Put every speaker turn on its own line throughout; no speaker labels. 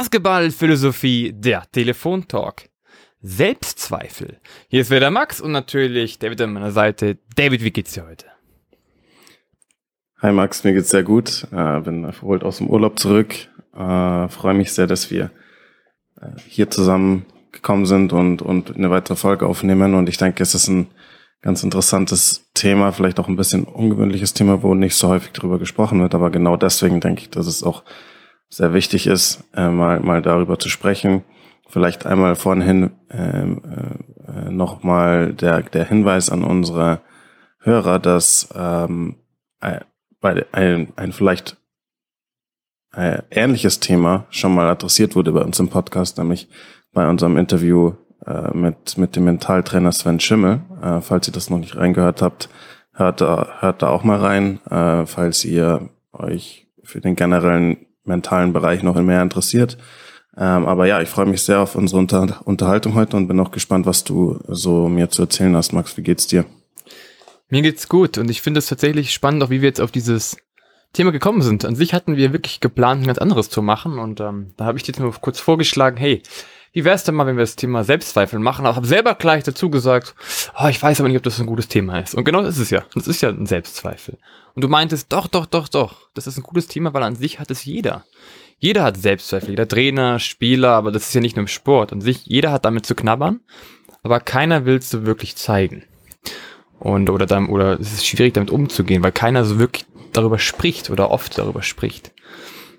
Basketballphilosophie, der Telefontalk. Selbstzweifel. Hier ist wieder Max und natürlich David an meiner Seite. David, wie geht's dir heute?
Hi Max, mir geht's sehr gut. Äh, bin erholt aus dem Urlaub zurück. Äh, Freue mich sehr, dass wir äh, hier zusammengekommen sind und, und eine weitere Folge aufnehmen. Und ich denke, es ist ein ganz interessantes Thema, vielleicht auch ein bisschen ungewöhnliches Thema, wo nicht so häufig drüber gesprochen wird. Aber genau deswegen denke ich, dass es auch sehr wichtig ist, äh, mal, mal darüber zu sprechen. Vielleicht einmal vorhin ähm, äh, äh, nochmal der, der Hinweis an unsere Hörer, dass ähm, bei ein, ein vielleicht ein ähnliches Thema schon mal adressiert wurde bei uns im Podcast, nämlich bei unserem Interview äh, mit, mit dem Mentaltrainer Sven Schimmel. Äh, falls ihr das noch nicht reingehört habt, hört da, hört da auch mal rein, äh, falls ihr euch für den generellen mentalen Bereich noch mehr interessiert. Ähm, aber ja, ich freue mich sehr auf unsere Unter Unterhaltung heute und bin auch gespannt, was du so mir zu erzählen hast. Max, wie geht's dir?
Mir geht's gut und ich finde es tatsächlich spannend, auch wie wir jetzt auf dieses Thema gekommen sind. An sich hatten wir wirklich geplant, ein ganz anderes zu machen und ähm, da habe ich dir jetzt mal kurz vorgeschlagen, hey, wie wär's denn mal, wenn wir das Thema Selbstzweifel machen? Aber habe selber gleich dazu gesagt, oh, ich weiß aber nicht, ob das ein gutes Thema ist. Und genau das ist es ja. Das ist ja ein Selbstzweifel. Und du meintest, doch, doch, doch, doch. Das ist ein gutes Thema, weil an sich hat es jeder. Jeder hat Selbstzweifel, jeder Trainer, Spieler, aber das ist ja nicht nur im Sport. An sich, jeder hat damit zu knabbern, aber keiner will es so wirklich zeigen. Und, oder dann, oder es ist schwierig damit umzugehen, weil keiner so wirklich darüber spricht oder oft darüber spricht.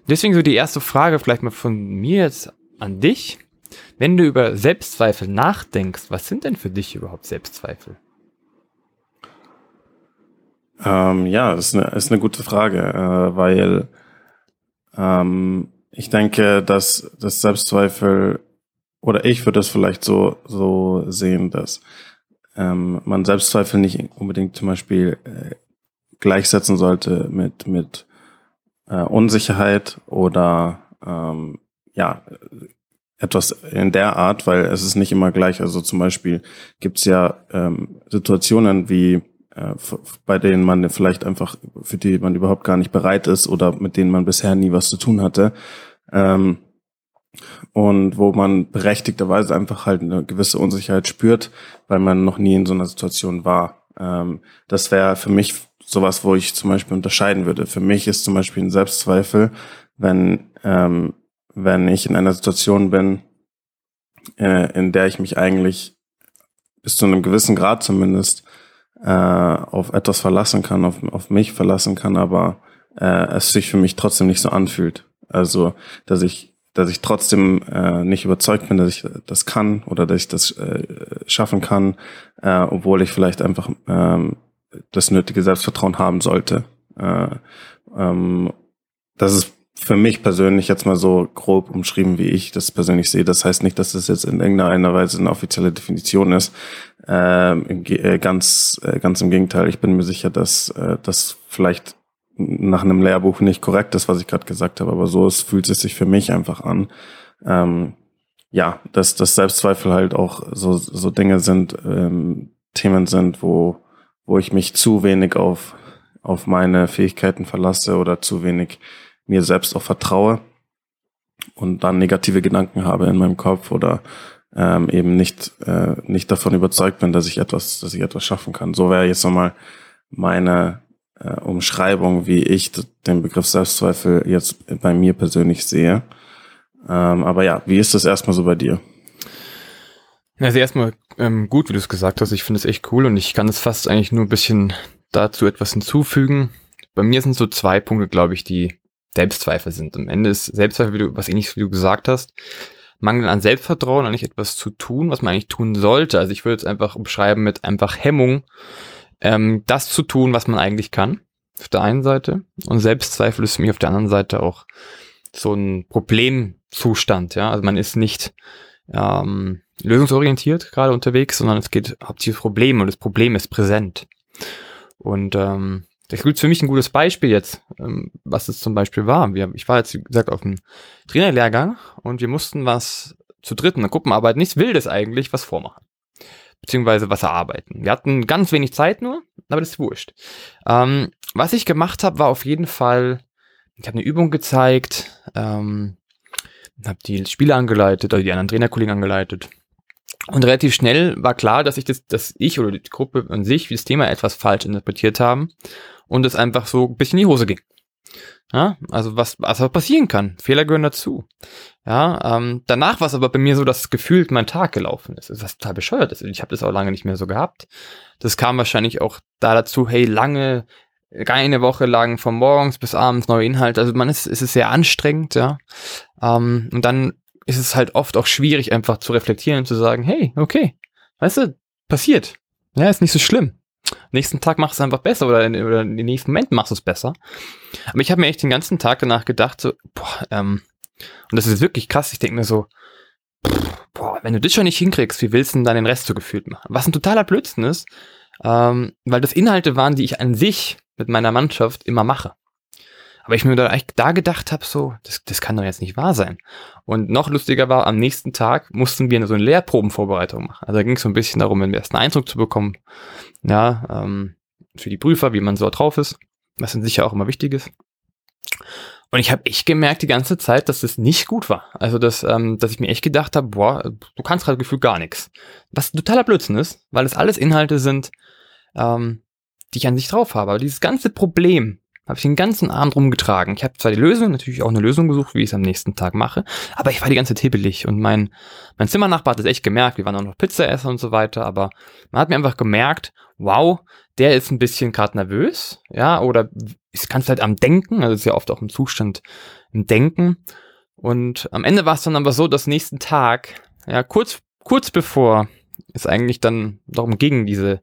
Deswegen so die erste Frage vielleicht mal von mir jetzt an dich. Wenn du über Selbstzweifel nachdenkst, was sind denn für dich überhaupt Selbstzweifel?
Ähm, ja, ist eine, ist eine gute Frage, äh, weil ähm, ich denke, dass das Selbstzweifel oder ich würde es vielleicht so so sehen, dass ähm, man Selbstzweifel nicht unbedingt zum Beispiel äh, gleichsetzen sollte mit mit äh, Unsicherheit oder ähm, ja etwas in der Art, weil es ist nicht immer gleich. Also zum Beispiel gibt es ja ähm, Situationen wie äh, bei denen man vielleicht einfach, für die man überhaupt gar nicht bereit ist oder mit denen man bisher nie was zu tun hatte. Ähm, und wo man berechtigterweise einfach halt eine gewisse Unsicherheit spürt, weil man noch nie in so einer Situation war. Ähm, das wäre für mich sowas, wo ich zum Beispiel unterscheiden würde. Für mich ist zum Beispiel ein Selbstzweifel, wenn, ähm, wenn ich in einer Situation bin, äh, in der ich mich eigentlich bis zu einem gewissen Grad zumindest äh, auf etwas verlassen kann, auf, auf mich verlassen kann, aber äh, es sich für mich trotzdem nicht so anfühlt. Also, dass ich, dass ich trotzdem äh, nicht überzeugt bin, dass ich das kann oder dass ich das äh, schaffen kann, äh, obwohl ich vielleicht einfach ähm, das nötige Selbstvertrauen haben sollte. Äh, ähm, das ist für mich persönlich jetzt mal so grob umschrieben, wie ich das persönlich sehe. Das heißt nicht, dass das jetzt in irgendeiner Weise eine offizielle Definition ist. Ähm, äh, ganz, äh, ganz im Gegenteil. Ich bin mir sicher, dass äh, das vielleicht nach einem Lehrbuch nicht korrekt ist, was ich gerade gesagt habe, aber so es fühlt es sich für mich einfach an. Ähm, ja, dass das Selbstzweifel halt auch so, so Dinge sind, ähm, Themen sind, wo, wo ich mich zu wenig auf, auf meine Fähigkeiten verlasse oder zu wenig mir selbst auch vertraue und dann negative Gedanken habe in meinem Kopf oder ähm, eben nicht, äh, nicht davon überzeugt bin, dass ich etwas, dass ich etwas schaffen kann. So wäre jetzt nochmal meine äh, Umschreibung, wie ich den Begriff Selbstzweifel jetzt bei mir persönlich sehe. Ähm, aber ja, wie ist das erstmal so bei dir?
Also erstmal ähm, gut, wie du es gesagt hast. Ich finde es echt cool und ich kann es fast eigentlich nur ein bisschen dazu etwas hinzufügen. Bei mir sind so zwei Punkte, glaube ich, die Selbstzweifel sind. Am Ende ist Selbstzweifel, wie du, was ähnliches wie du gesagt hast, Mangel an Selbstvertrauen, eigentlich etwas zu tun, was man eigentlich tun sollte. Also ich würde es einfach umschreiben mit einfach Hemmung, ähm, das zu tun, was man eigentlich kann. Auf der einen Seite. Und Selbstzweifel ist für mich auf der anderen Seite auch so ein Problemzustand. Ja, also man ist nicht ähm, lösungsorientiert gerade unterwegs, sondern es geht hauptsächlich um Probleme und das Problem ist präsent. Und ähm, das gilt für mich ein gutes Beispiel jetzt, ähm, was es zum Beispiel war. Wir, ich war jetzt, wie gesagt, auf einem Trainerlehrgang und wir mussten was zu dritten, eine Gruppenarbeit, nichts Wildes eigentlich, was vormachen. Beziehungsweise was erarbeiten. Wir hatten ganz wenig Zeit nur, aber das ist wurscht. Ähm, was ich gemacht habe, war auf jeden Fall, ich habe eine Übung gezeigt, ähm, habe die Spieler angeleitet oder die anderen Trainerkollegen angeleitet. Und relativ schnell war klar, dass ich das, dass ich oder die Gruppe an sich das Thema etwas falsch interpretiert haben und es einfach so ein bisschen in die Hose ging. Ja, also was, was passieren kann. Fehler gehören dazu. Ja, ähm, danach war es aber bei mir so, dass gefühlt mein Tag gelaufen ist. Ist total bescheuert. ist. Ich habe das auch lange nicht mehr so gehabt. Das kam wahrscheinlich auch da dazu, hey, lange, eine Woche lang von morgens bis abends neue Inhalte. Also man ist, ist es sehr anstrengend, ja. Ähm, und dann ist es halt oft auch schwierig, einfach zu reflektieren und zu sagen, hey, okay, weißt du, passiert. Ja, ist nicht so schlimm. Nächsten Tag machst du es einfach besser oder, in, oder den nächsten Moment machst du es besser. Aber ich habe mir echt den ganzen Tag danach gedacht, so, boah, ähm, und das ist wirklich krass, ich denke mir so, pff, boah, wenn du das schon nicht hinkriegst, wie willst du denn dann den Rest so gefühlt machen? Was ein totaler Blödsinn ist, ähm, weil das Inhalte waren, die ich an sich mit meiner Mannschaft immer mache. Aber ich mir da, da gedacht habe, so, das, das kann doch jetzt nicht wahr sein. Und noch lustiger war, am nächsten Tag mussten wir so eine Lehrprobenvorbereitung machen. Also da ging es so ein bisschen darum, einen ersten Eindruck zu bekommen, ja, ähm, für die Prüfer, wie man so drauf ist, was dann sicher auch immer wichtig ist. Und ich habe echt gemerkt die ganze Zeit, dass das nicht gut war. Also, dass, ähm, dass ich mir echt gedacht habe, boah, du kannst gerade gefühlt gar nichts. Was totaler Blödsinn ist, weil es alles Inhalte sind, ähm, die ich an sich drauf habe. Aber dieses ganze Problem habe ich den ganzen Abend rumgetragen. Ich habe zwar die Lösung, natürlich auch eine Lösung gesucht, wie ich es am nächsten Tag mache, aber ich war die ganze Zeit hibbelig und mein, mein Zimmernachbar hat es echt gemerkt, wir waren auch noch Pizza essen und so weiter, aber man hat mir einfach gemerkt, wow, der ist ein bisschen gerade nervös, ja, oder ist ganz halt am Denken, also ist ja oft auch im Zustand im Denken. Und am Ende war es dann aber so, dass nächsten Tag, ja, kurz, kurz bevor es eigentlich dann darum ging, diese,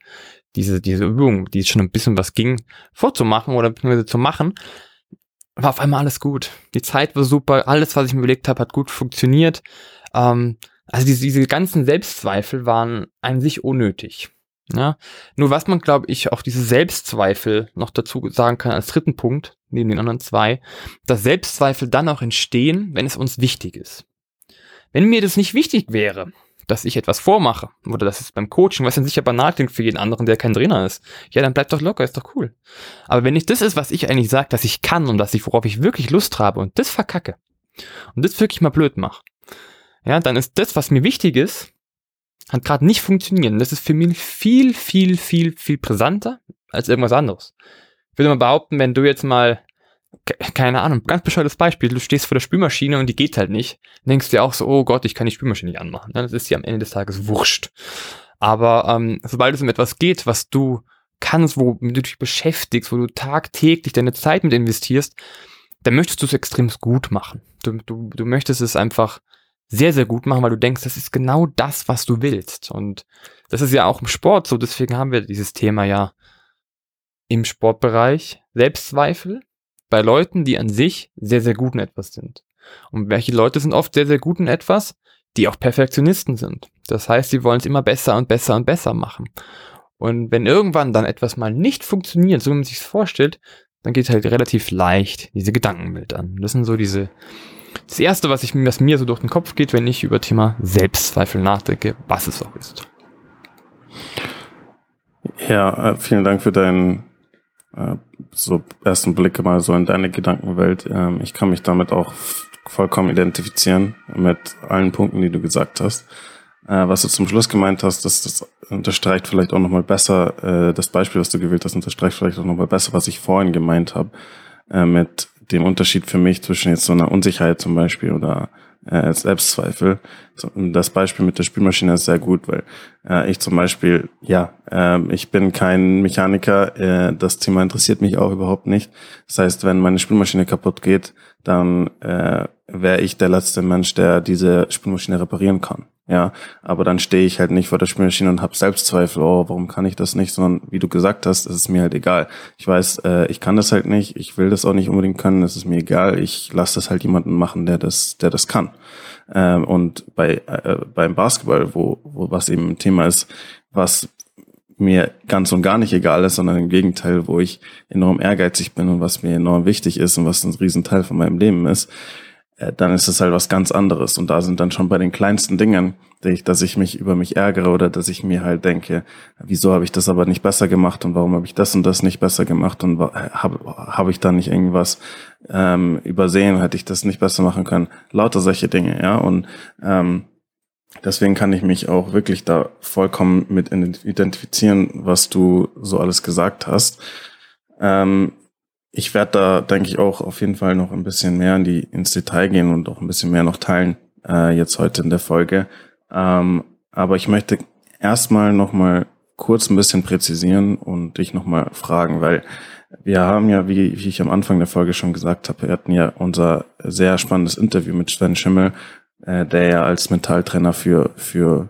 diese, diese Übung, die schon ein bisschen was ging, vorzumachen oder zu machen, war auf einmal alles gut. Die Zeit war super, alles, was ich mir überlegt habe, hat gut funktioniert. Ähm, also diese, diese ganzen Selbstzweifel waren an sich unnötig. Ja, nur was man, glaube ich, auch diese Selbstzweifel noch dazu sagen kann als dritten Punkt, neben den anderen zwei, dass Selbstzweifel dann auch entstehen, wenn es uns wichtig ist. Wenn mir das nicht wichtig wäre, dass ich etwas vormache oder das ist beim Coaching, was dann sicher banal klingt für jeden anderen, der kein Trainer ist. Ja, dann bleibt doch locker, ist doch cool. Aber wenn nicht das ist, was ich eigentlich sage, dass ich kann und dass ich, worauf ich wirklich Lust habe und das verkacke und das wirklich mal blöd mache, ja, dann ist das, was mir wichtig ist, hat gerade nicht funktioniert. Und das ist für mich viel, viel, viel, viel brisanter als irgendwas anderes. Ich würde mal behaupten, wenn du jetzt mal keine Ahnung, ganz bescheuertes Beispiel, du stehst vor der Spülmaschine und die geht halt nicht, dann denkst dir auch so, oh Gott, ich kann die Spülmaschine nicht anmachen. Das ist dir am Ende des Tages wurscht. Aber ähm, sobald es um etwas geht, was du kannst, wo du dich beschäftigst, wo du tagtäglich deine Zeit mit investierst, dann möchtest du es extrem gut machen. Du, du, du möchtest es einfach sehr, sehr gut machen, weil du denkst, das ist genau das, was du willst. Und das ist ja auch im Sport so, deswegen haben wir dieses Thema ja im Sportbereich. Selbstzweifel, bei Leuten, die an sich sehr, sehr gut in etwas sind. Und welche Leute sind oft sehr, sehr gut in etwas, die auch Perfektionisten sind. Das heißt, sie wollen es immer besser und besser und besser machen. Und wenn irgendwann dann etwas mal nicht funktioniert, so wie man sich es vorstellt, dann geht halt relativ leicht diese Gedankenwelt an. Das sind so diese, das erste, was ich, was mir so durch den Kopf geht, wenn ich über Thema Selbstzweifel nachdenke, was es auch ist.
Ja, äh, vielen Dank für deinen äh, so ersten Blicke mal so in deine Gedankenwelt. Ähm, ich kann mich damit auch vollkommen identifizieren mit allen Punkten, die du gesagt hast. Äh, was du zum Schluss gemeint hast, das, das unterstreicht vielleicht auch nochmal besser, äh, das Beispiel, was du gewählt hast, unterstreicht vielleicht auch nochmal besser, was ich vorhin gemeint habe, mit dem Unterschied für mich zwischen jetzt so einer Unsicherheit zum Beispiel oder äh, Selbstzweifel. Das Beispiel mit der Spülmaschine ist sehr gut, weil äh, ich zum Beispiel, ja, äh, ich bin kein Mechaniker, äh, das Thema interessiert mich auch überhaupt nicht. Das heißt, wenn meine Spülmaschine kaputt geht, dann äh, wäre ich der letzte Mensch, der diese Spülmaschine reparieren kann. Ja, aber dann stehe ich halt nicht vor der Spülmaschine und habe Selbstzweifel, oh, warum kann ich das nicht, sondern wie du gesagt hast, ist es mir halt egal. Ich weiß, äh, ich kann das halt nicht, ich will das auch nicht unbedingt können, es ist mir egal, ich lasse das halt jemanden machen, der das, der das kann. Ähm, und bei äh, beim Basketball, wo, wo was eben ein Thema ist, was mir ganz und gar nicht egal ist, sondern im Gegenteil, wo ich enorm ehrgeizig bin und was mir enorm wichtig ist und was ein Riesenteil von meinem Leben ist, dann ist es halt was ganz anderes. Und da sind dann schon bei den kleinsten Dingen, dass ich mich über mich ärgere oder dass ich mir halt denke, wieso habe ich das aber nicht besser gemacht und warum habe ich das und das nicht besser gemacht und habe hab ich da nicht irgendwas ähm, übersehen, hätte ich das nicht besser machen können. Lauter solche Dinge, ja. Und ähm, deswegen kann ich mich auch wirklich da vollkommen mit identifizieren, was du so alles gesagt hast. Ähm, ich werde da, denke ich, auch auf jeden Fall noch ein bisschen mehr in die, ins Detail gehen und auch ein bisschen mehr noch teilen, äh, jetzt heute in der Folge. Ähm, aber ich möchte erstmal nochmal kurz ein bisschen präzisieren und dich nochmal fragen, weil wir haben ja, wie, wie ich am Anfang der Folge schon gesagt habe, wir hatten ja unser sehr spannendes Interview mit Sven Schimmel, äh, der ja als Mentaltrainer für, für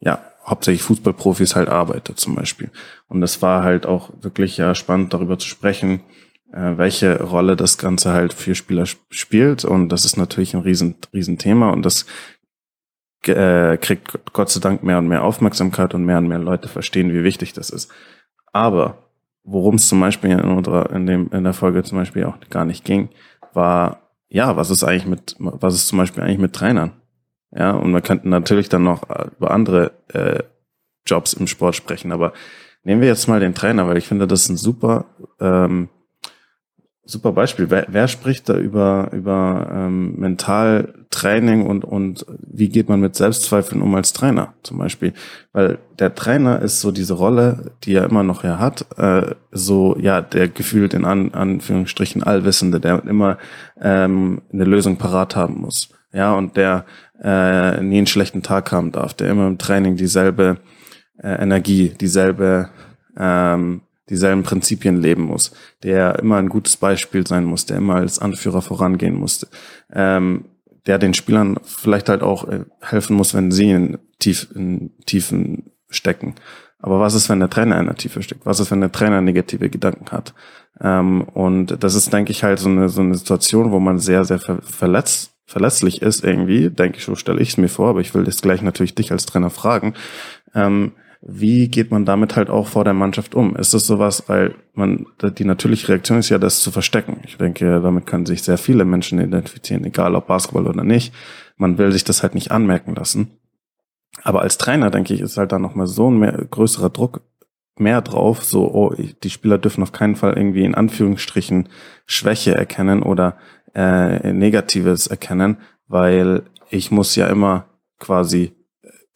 ja, hauptsächlich Fußballprofis halt arbeitet zum Beispiel. Und es war halt auch wirklich ja spannend darüber zu sprechen, welche Rolle das Ganze halt für Spieler spielt. Und das ist natürlich ein riesen, riesen Thema und das äh, kriegt Gott sei Dank mehr und mehr Aufmerksamkeit und mehr und mehr Leute verstehen, wie wichtig das ist. Aber worum es zum Beispiel in unserer, in dem, in der Folge zum Beispiel auch gar nicht ging, war, ja, was ist eigentlich mit, was ist zum Beispiel eigentlich mit Trainern? Ja, und wir könnten natürlich dann noch über andere äh, Jobs im Sport sprechen, aber nehmen wir jetzt mal den Trainer, weil ich finde, das ist ein super ähm, super Beispiel. Wer, wer spricht da über, über ähm, Mentaltraining und, und wie geht man mit Selbstzweifeln um als Trainer zum Beispiel? Weil der Trainer ist so diese Rolle, die er immer noch ja hat, äh, so ja, der gefühlt in An Anführungsstrichen Allwissende, der immer ähm, eine Lösung parat haben muss. Ja, und der äh, nie einen schlechten Tag haben darf, der immer im Training dieselbe äh, Energie, dieselbe ähm, dieselben Prinzipien leben muss, der immer ein gutes Beispiel sein muss, der immer als Anführer vorangehen muss, ähm, der den Spielern vielleicht halt auch äh, helfen muss, wenn sie in, tief, in Tiefen stecken. Aber was ist, wenn der Trainer in der Tiefe steckt? Was ist, wenn der Trainer negative Gedanken hat? Ähm, und das ist, denke ich, halt so eine, so eine Situation, wo man sehr, sehr ver verletzt, verletzlich ist irgendwie, denke ich, so stelle ich es mir vor, aber ich will das gleich natürlich dich als Trainer fragen. Ähm, wie geht man damit halt auch vor der Mannschaft um? Ist es sowas, weil man, die natürliche Reaktion ist ja, das zu verstecken. Ich denke, damit können sich sehr viele Menschen identifizieren, egal ob Basketball oder nicht. Man will sich das halt nicht anmerken lassen. Aber als Trainer, denke ich, ist halt da nochmal so ein mehr, größerer Druck mehr drauf, so, oh, die Spieler dürfen auf keinen Fall irgendwie in Anführungsstrichen Schwäche erkennen oder äh, Negatives erkennen, weil ich muss ja immer quasi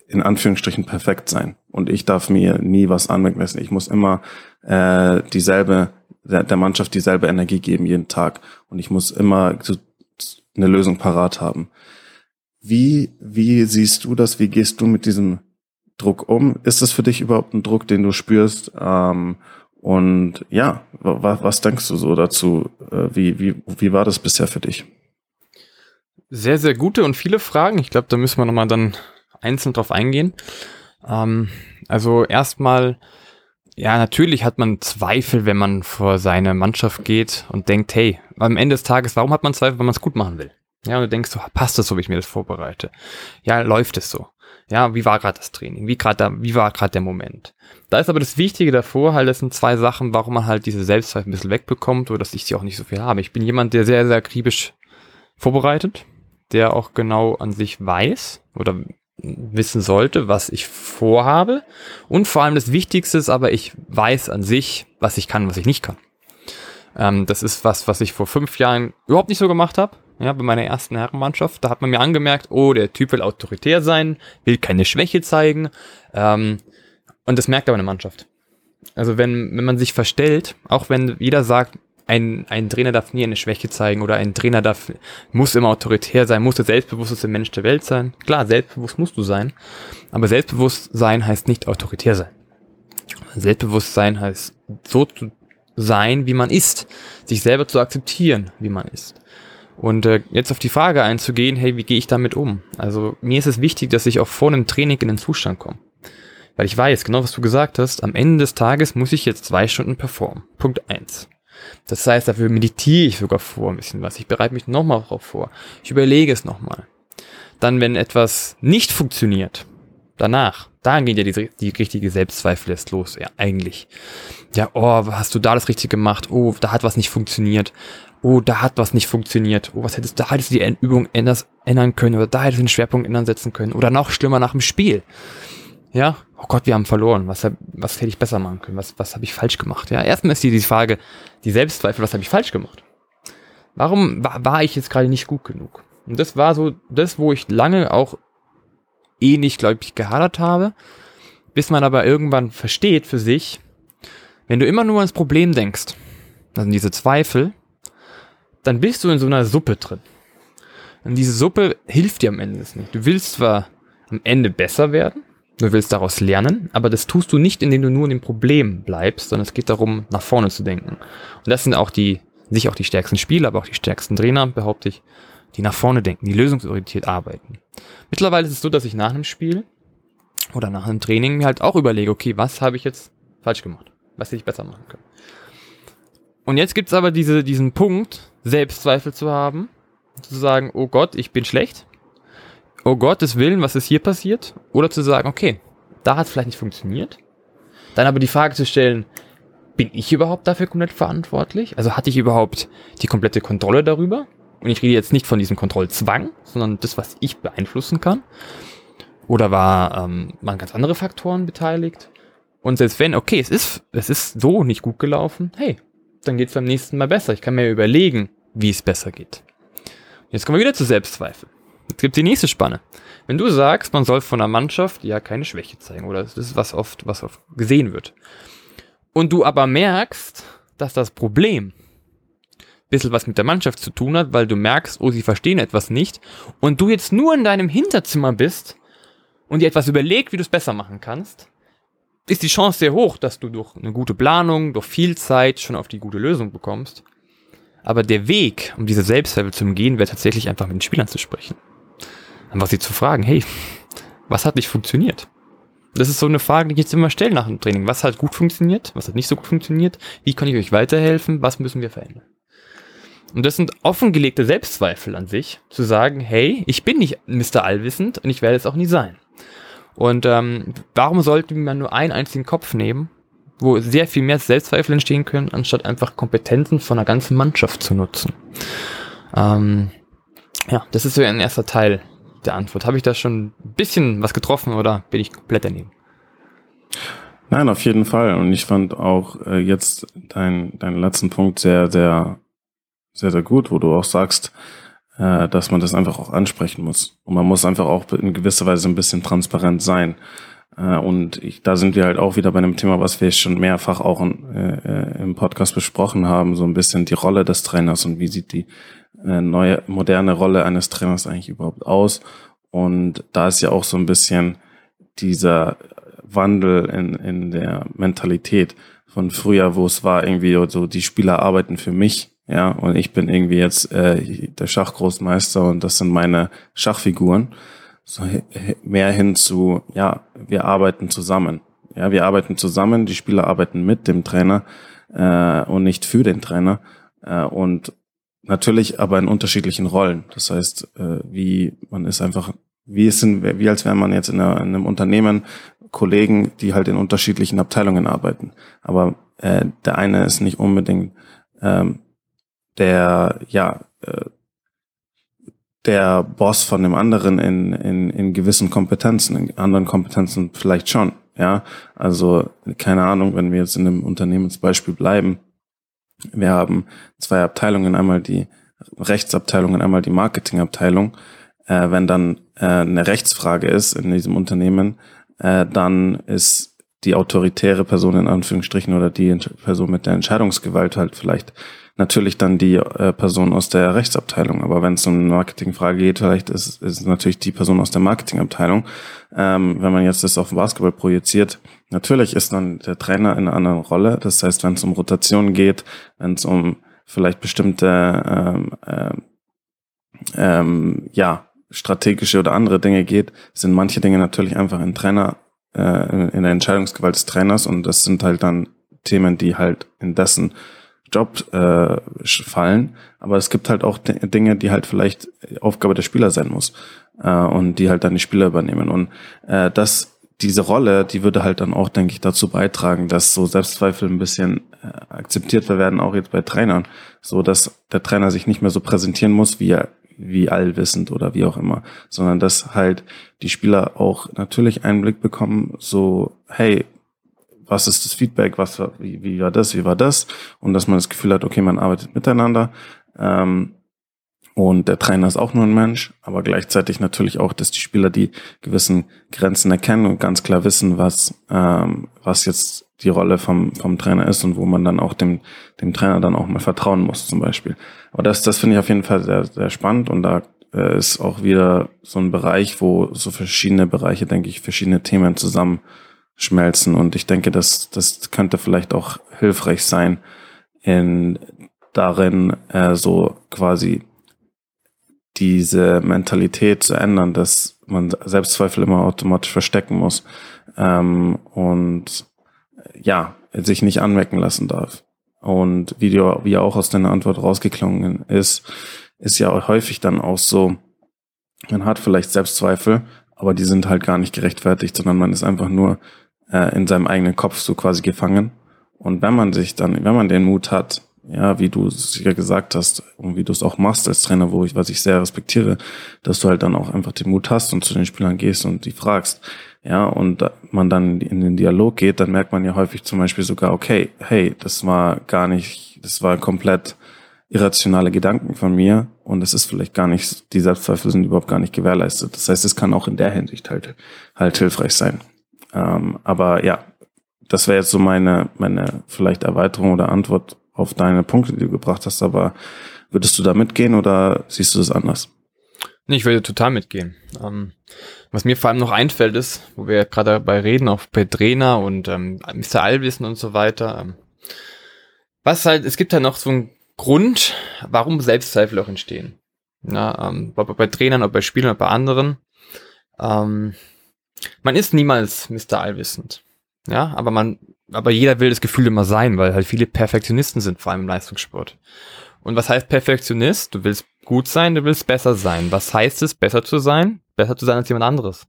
in Anführungsstrichen perfekt sein. Und ich darf mir nie was anmerken. Ich muss immer äh, dieselbe, der, der Mannschaft dieselbe Energie geben jeden Tag. Und ich muss immer so eine Lösung parat haben. Wie, wie siehst du das? Wie gehst du mit diesem Druck um? Ist das für dich überhaupt ein Druck, den du spürst? Ähm, und ja, was, was denkst du so dazu? Äh, wie, wie, wie war das bisher für dich?
Sehr, sehr gute und viele Fragen. Ich glaube, da müssen wir nochmal dann einzeln drauf eingehen. Ähm, also erstmal, ja, natürlich hat man Zweifel, wenn man vor seine Mannschaft geht und denkt, hey, am Ende des Tages, warum hat man Zweifel, wenn man es gut machen will? Ja, und du denkst so, passt das so, wie ich mir das vorbereite? Ja, läuft es so? Ja, wie war gerade das Training? Wie gerade da, wie war gerade der Moment? Da ist aber das Wichtige davor, halt, das sind zwei Sachen, warum man halt diese Selbstzweifel ein bisschen wegbekommt oder dass ich sie auch nicht so viel habe. Ich bin jemand, der sehr, sehr akribisch vorbereitet, der auch genau an sich weiß oder wissen sollte, was ich vorhabe. Und vor allem das Wichtigste ist aber, ich weiß an sich, was ich kann, was ich nicht kann. Ähm, das ist was, was ich vor fünf Jahren überhaupt nicht so gemacht habe. Ja, bei meiner ersten Herrenmannschaft, da hat man mir angemerkt, oh, der Typ will autoritär sein, will keine Schwäche zeigen. Ähm, und das merkt aber eine Mannschaft. Also wenn, wenn man sich verstellt, auch wenn jeder sagt, ein, ein Trainer darf nie eine Schwäche zeigen oder ein Trainer darf, muss immer autoritär sein, muss der selbstbewussteste Mensch der Welt sein. Klar, selbstbewusst musst du sein, aber selbstbewusst sein heißt nicht autoritär sein. Selbstbewusstsein heißt so zu sein, wie man ist, sich selber zu akzeptieren, wie man ist. Und äh, jetzt auf die Frage einzugehen, hey, wie gehe ich damit um? Also mir ist es wichtig, dass ich auch vor einem Training in den Zustand komme. Weil ich weiß, genau was du gesagt hast, am Ende des Tages muss ich jetzt zwei Stunden performen. Punkt eins. Das heißt, dafür meditiere ich sogar vor ein bisschen was. Ich bereite mich nochmal darauf vor. Ich überlege es nochmal. Dann, wenn etwas nicht funktioniert, danach, da geht ja die, die richtige Selbstzweifel erst los, ja, eigentlich. Ja, oh, hast du da das Richtige gemacht? Oh, da hat was nicht funktioniert. Oh, da hat was nicht funktioniert. Oh, was hättest, da hättest du die Übung ändern können oder da hättest du den Schwerpunkt ändern setzen können. Oder noch schlimmer nach dem Spiel. Ja, oh Gott, wir haben verloren. Was, was hätte ich besser machen können? Was, was habe ich falsch gemacht? Ja, erstmal ist die, die Frage, die Selbstzweifel, was habe ich falsch gemacht? warum war, war ich jetzt gerade nicht gut genug? Und das war so das, wo ich lange auch eh nicht, glaube ich, gehadert habe, bis man aber irgendwann versteht für sich, wenn du immer nur ans Problem denkst, also diese Zweifel, dann bist du in so einer Suppe drin. Und diese Suppe hilft dir am Ende nicht. Du willst zwar am Ende besser werden, du willst daraus lernen, aber das tust du nicht, indem du nur in dem Problem bleibst, sondern es geht darum, nach vorne zu denken. Und das sind auch die, sich auch die stärksten Spieler, aber auch die stärksten Trainer, behaupte ich, die nach vorne denken, die lösungsorientiert arbeiten. Mittlerweile ist es so, dass ich nach einem Spiel oder nach einem Training mir halt auch überlege, okay, was habe ich jetzt falsch gemacht? Was hätte ich besser machen können? Und jetzt gibt's aber diese, diesen Punkt, Selbstzweifel zu haben, zu sagen, oh Gott, ich bin schlecht. Oh Gottes Willen, was ist hier passiert? Oder zu sagen, okay, da hat es vielleicht nicht funktioniert. Dann aber die Frage zu stellen, bin ich überhaupt dafür komplett verantwortlich? Also hatte ich überhaupt die komplette Kontrolle darüber? Und ich rede jetzt nicht von diesem Kontrollzwang, sondern das, was ich beeinflussen kann. Oder war, ähm, waren ganz andere Faktoren beteiligt? Und selbst wenn, okay, es ist, es ist so nicht gut gelaufen, hey, dann geht es beim nächsten Mal besser. Ich kann mir überlegen, wie es besser geht. Jetzt kommen wir wieder zu Selbstzweifel. Jetzt gibt die nächste Spanne. Wenn du sagst, man soll von der Mannschaft ja keine Schwäche zeigen, oder das ist was oft, was oft gesehen wird. Und du aber merkst, dass das Problem ein bisschen was mit der Mannschaft zu tun hat, weil du merkst, oh, sie verstehen etwas nicht, und du jetzt nur in deinem Hinterzimmer bist und dir etwas überlegt, wie du es besser machen kannst, ist die Chance sehr hoch, dass du durch eine gute Planung, durch viel Zeit schon auf die gute Lösung bekommst. Aber der Weg, um diese Selbstzweifel zu umgehen, wäre tatsächlich einfach mit den Spielern zu sprechen. Einfach sie zu fragen, hey, was hat nicht funktioniert? Das ist so eine Frage, die ich jetzt immer stelle nach dem Training. Was hat gut funktioniert? Was hat nicht so gut funktioniert? Wie kann ich euch weiterhelfen? Was müssen wir verändern? Und das sind offengelegte Selbstzweifel an sich, zu sagen, hey, ich bin nicht Mr. Allwissend und ich werde es auch nie sein. Und ähm, warum sollte man nur einen einzigen Kopf nehmen, wo sehr viel mehr Selbstzweifel entstehen können, anstatt einfach Kompetenzen von einer ganzen Mannschaft zu nutzen? Ähm, ja, das ist so ein erster Teil der Antwort. Habe ich da schon ein bisschen was getroffen oder bin ich komplett daneben?
Nein, auf jeden Fall. Und ich fand auch äh, jetzt deinen dein letzten Punkt sehr, sehr, sehr, sehr gut, wo du auch sagst, äh, dass man das einfach auch ansprechen muss. Und man muss einfach auch in gewisser Weise ein bisschen transparent sein. Äh, und ich, da sind wir halt auch wieder bei einem Thema, was wir schon mehrfach auch in, äh, im Podcast besprochen haben, so ein bisschen die Rolle des Trainers und wie sieht die äh, neue, moderne Rolle eines Trainers eigentlich überhaupt aus. Und da ist ja auch so ein bisschen dieser Wandel in, in der Mentalität von früher, wo es war irgendwie so, die Spieler arbeiten für mich ja, und ich bin irgendwie jetzt äh, der Schachgroßmeister und das sind meine Schachfiguren. So mehr hin zu, ja, wir arbeiten zusammen. Ja, wir arbeiten zusammen, die Spieler arbeiten mit dem Trainer äh, und nicht für den Trainer. Äh, und natürlich aber in unterschiedlichen Rollen. Das heißt, äh, wie man ist einfach, wie es sind, wie als wäre man jetzt in, einer, in einem Unternehmen Kollegen, die halt in unterschiedlichen Abteilungen arbeiten. Aber äh, der eine ist nicht unbedingt ähm, der, ja, äh, der Boss von dem anderen in, in, in gewissen Kompetenzen, in anderen Kompetenzen vielleicht schon. Ja, also keine Ahnung, wenn wir jetzt in einem Unternehmensbeispiel bleiben, wir haben zwei Abteilungen, einmal die Rechtsabteilung und einmal die Marketingabteilung. Äh, wenn dann äh, eine Rechtsfrage ist in diesem Unternehmen, äh, dann ist die autoritäre Person in Anführungsstrichen oder die Person mit der Entscheidungsgewalt halt vielleicht natürlich dann die äh, Person aus der Rechtsabteilung. Aber wenn es um eine Marketingfrage geht, vielleicht ist, ist natürlich die Person aus der Marketingabteilung. Ähm, wenn man jetzt das auf Basketball projiziert, natürlich ist dann der Trainer in einer anderen Rolle. Das heißt, wenn es um Rotation geht, wenn es um vielleicht bestimmte ähm, ähm, ähm, ja, strategische oder andere Dinge geht, sind manche Dinge natürlich einfach in Trainer, äh, in der Entscheidungsgewalt des Trainers und das sind halt dann Themen, die halt in dessen Job äh, fallen, aber es gibt halt auch Dinge, die halt vielleicht Aufgabe der Spieler sein muss äh, und die halt dann die Spieler übernehmen. Und äh, das, diese Rolle, die würde halt dann auch, denke ich, dazu beitragen, dass so Selbstzweifel ein bisschen äh, akzeptiert werden, auch jetzt bei Trainern, so dass der Trainer sich nicht mehr so präsentieren muss, wie er wie allwissend oder wie auch immer, sondern dass halt die Spieler auch natürlich einen Blick bekommen, so, hey, was ist das Feedback, was wie, wie war das, wie war das? Und dass man das Gefühl hat, okay, man arbeitet miteinander. Ähm, und der Trainer ist auch nur ein Mensch, aber gleichzeitig natürlich auch, dass die Spieler die gewissen Grenzen erkennen und ganz klar wissen, was, ähm, was jetzt die Rolle vom, vom Trainer ist und wo man dann auch dem, dem Trainer dann auch mal vertrauen muss, zum Beispiel. Aber das, das finde ich auf jeden Fall sehr, sehr spannend und da äh, ist auch wieder so ein Bereich, wo so verschiedene Bereiche, denke ich, verschiedene Themen zusammenschmelzen und ich denke, dass das könnte vielleicht auch hilfreich sein, in darin äh, so quasi diese Mentalität zu ändern, dass man Selbstzweifel immer automatisch verstecken muss ähm, und ja, sich nicht anmecken lassen darf. Und wie, du, wie auch aus deiner Antwort rausgeklungen ist, ist ja häufig dann auch so, man hat vielleicht Selbstzweifel, aber die sind halt gar nicht gerechtfertigt, sondern man ist einfach nur äh, in seinem eigenen Kopf so quasi gefangen. Und wenn man sich dann, wenn man den Mut hat, ja, wie du es ja gesagt hast und wie du es auch machst als Trainer, wo ich, was ich sehr respektiere, dass du halt dann auch einfach den Mut hast und zu den Spielern gehst und die fragst, ja, und man dann in den Dialog geht, dann merkt man ja häufig zum Beispiel sogar, okay, hey, das war gar nicht, das war komplett irrationale Gedanken von mir und es ist vielleicht gar nicht, die Selbstzweifel sind überhaupt gar nicht gewährleistet. Das heißt, es kann auch in der Hinsicht halt, halt hilfreich sein. Ähm, aber ja, das wäre jetzt so meine, meine vielleicht Erweiterung oder Antwort auf deine Punkte, die du gebracht hast, aber würdest du da mitgehen oder siehst du das anders?
Nee, ich würde total mitgehen. Ähm, was mir vor allem noch einfällt ist, wo wir gerade dabei reden, auch bei Trainer und ähm, Mr. Allwissen und so weiter. Ähm, was halt, es gibt ja noch so einen Grund, warum Selbstzweifel auch entstehen. Ja, ähm, ob bei Trainern, ob bei Spielern, ob bei anderen. Ähm, man ist niemals Mr. Allwissend. Ja, aber man aber jeder will das Gefühl immer sein, weil halt viele Perfektionisten sind, vor allem im Leistungssport. Und was heißt Perfektionist? Du willst gut sein, du willst besser sein. Was heißt es, besser zu sein? Besser zu sein als jemand anderes.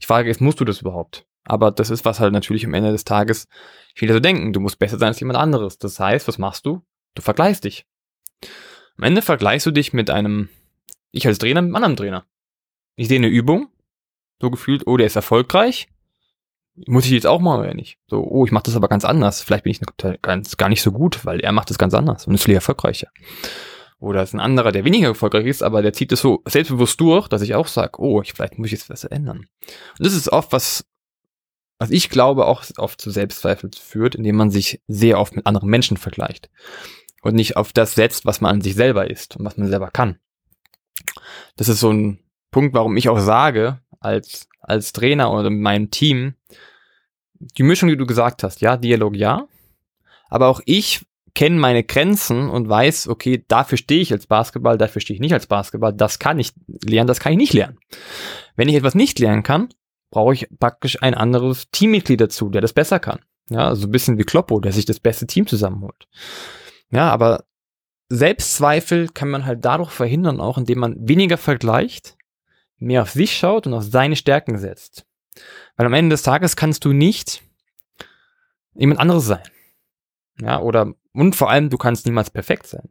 Die Frage ist, musst du das überhaupt? Aber das ist, was halt natürlich am Ende des Tages viele so denken. Du musst besser sein als jemand anderes. Das heißt, was machst du? Du vergleichst dich. Am Ende vergleichst du dich mit einem, ich als Trainer, mit einem anderen Trainer. Ich sehe eine Übung, so gefühlt, oh, der ist erfolgreich muss ich jetzt auch mal oder nicht? So, oh, ich mache das aber ganz anders. Vielleicht bin ich ganz, gar nicht so gut, weil er macht das ganz anders und ist viel erfolgreicher. Oder ist ein anderer, der weniger erfolgreich ist, aber der zieht das so selbstbewusst durch, dass ich auch sage, oh, ich, vielleicht muss ich jetzt was ändern. Und das ist oft was, was ich glaube, auch oft zu Selbstzweifeln führt, indem man sich sehr oft mit anderen Menschen vergleicht. Und nicht auf das setzt, was man an sich selber ist und was man selber kann. Das ist so ein Punkt, warum ich auch sage, als, als Trainer oder mit meinem Team, die Mischung, die du gesagt hast, ja, Dialog ja, aber auch ich kenne meine Grenzen und weiß, okay, dafür stehe ich als Basketball, dafür stehe ich nicht als Basketball, das kann ich lernen, das kann ich nicht lernen. Wenn ich etwas nicht lernen kann, brauche ich praktisch ein anderes Teammitglied dazu, der das besser kann. Ja, so also ein bisschen wie Kloppo, der sich das beste Team zusammenholt. Ja, aber Selbstzweifel kann man halt dadurch verhindern, auch indem man weniger vergleicht mehr auf sich schaut und auf seine Stärken setzt. Weil am Ende des Tages kannst du nicht jemand anderes sein. Ja, oder, und vor allem, du kannst niemals perfekt sein.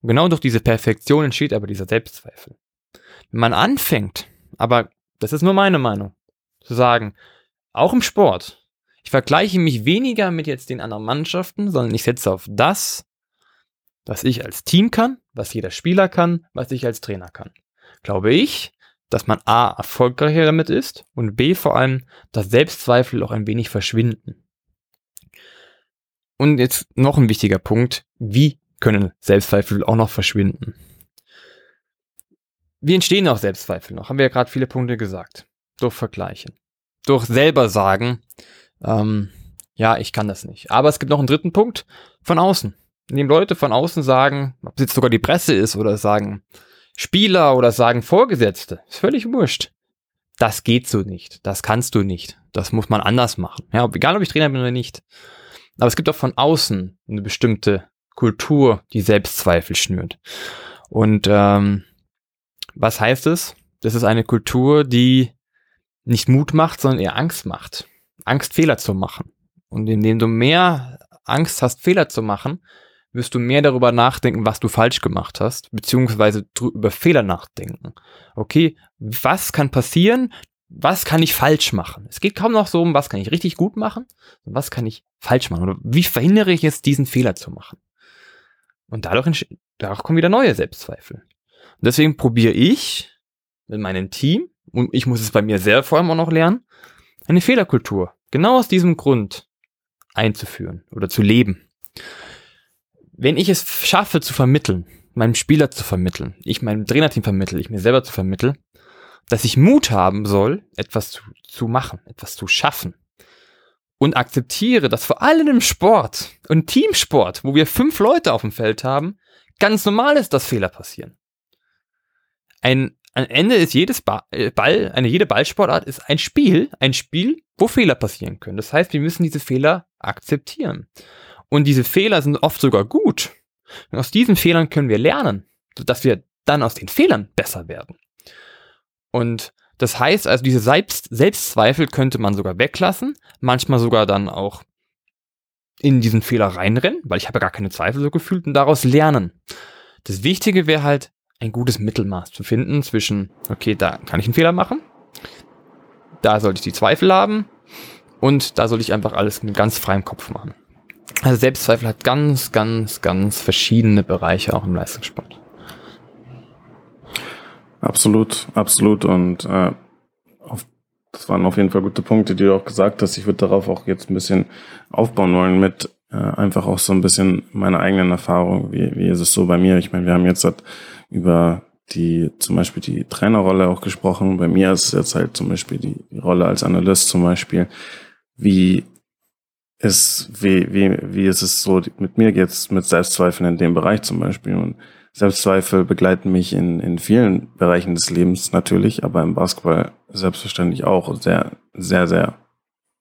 Und genau durch diese Perfektion entsteht aber dieser Selbstzweifel. Wenn man anfängt, aber das ist nur meine Meinung, zu sagen, auch im Sport, ich vergleiche mich weniger mit jetzt den anderen Mannschaften, sondern ich setze auf das, was ich als Team kann, was jeder Spieler kann, was ich als Trainer kann. Glaube ich, dass man A erfolgreicher damit ist und B vor allem, dass Selbstzweifel auch ein wenig verschwinden. Und jetzt noch ein wichtiger Punkt, wie können Selbstzweifel auch noch verschwinden? Wie entstehen auch Selbstzweifel noch? Haben wir ja gerade viele Punkte gesagt. Durch Vergleichen. Durch selber sagen, ähm, ja, ich kann das nicht. Aber es gibt noch einen dritten Punkt von außen. Indem Leute von außen sagen, ob es jetzt sogar die Presse ist oder sagen, Spieler oder sagen Vorgesetzte. Ist völlig wurscht. Das geht so nicht. Das kannst du nicht. Das muss man anders machen. Ja, egal ob ich Trainer bin oder nicht. Aber es gibt auch von außen eine bestimmte Kultur, die Selbstzweifel schnürt. Und ähm, was heißt es? Das ist eine Kultur, die nicht Mut macht, sondern eher Angst macht. Angst, Fehler zu machen. Und indem du mehr Angst hast, Fehler zu machen, wirst du mehr darüber nachdenken, was du falsch gemacht hast, beziehungsweise über Fehler nachdenken. Okay, was kann passieren? Was kann ich falsch machen? Es geht kaum noch so um, was kann ich richtig gut machen, was kann ich falsch machen? Oder wie verhindere ich es, diesen Fehler zu machen? Und dadurch da kommen wieder neue Selbstzweifel. Und deswegen probiere ich mit meinem Team, und ich muss es bei mir selber vor allem auch noch lernen, eine Fehlerkultur genau aus diesem Grund einzuführen oder zu leben. Wenn ich es schaffe zu vermitteln, meinem Spieler zu vermitteln, ich meinem Trainerteam vermittle, ich mir selber zu vermitteln, dass ich Mut haben soll, etwas zu, zu machen, etwas zu schaffen. Und akzeptiere, dass vor allem im Sport und Teamsport, wo wir fünf Leute auf dem Feld haben, ganz normal ist, dass Fehler passieren. Ein, am Ende ist jedes äh, Ball, eine jede Ballsportart ist ein Spiel, ein Spiel, wo Fehler passieren können. Das heißt, wir müssen diese Fehler akzeptieren. Und diese Fehler sind oft sogar gut. Und aus diesen Fehlern können wir lernen, sodass wir dann aus den Fehlern besser werden. Und das heißt also, diese Selbst Selbstzweifel könnte man sogar weglassen, manchmal sogar dann auch in diesen Fehler reinrennen, weil ich habe gar keine Zweifel so gefühlt und daraus lernen. Das Wichtige wäre halt, ein gutes Mittelmaß zu finden zwischen, okay, da kann ich einen Fehler machen, da sollte ich die Zweifel haben und da soll ich einfach alles mit ganz freiem Kopf machen. Also Selbstzweifel hat ganz, ganz, ganz verschiedene Bereiche auch im Leistungssport.
Absolut, absolut. Und äh, auf, das waren auf jeden Fall gute Punkte, die du auch gesagt hast. Ich würde darauf auch jetzt ein bisschen aufbauen wollen mit äh, einfach auch so ein bisschen meiner eigenen Erfahrung. Wie, wie ist es so bei mir? Ich meine, wir haben jetzt halt über die zum Beispiel die Trainerrolle auch gesprochen. Bei mir ist es jetzt halt zum Beispiel die, die Rolle als Analyst zum Beispiel. Wie ist, wie, wie, wie ist es so, mit mir geht's mit Selbstzweifeln in dem Bereich zum Beispiel. Und Selbstzweifel begleiten mich in, in vielen Bereichen des Lebens natürlich, aber im Basketball selbstverständlich auch sehr, sehr, sehr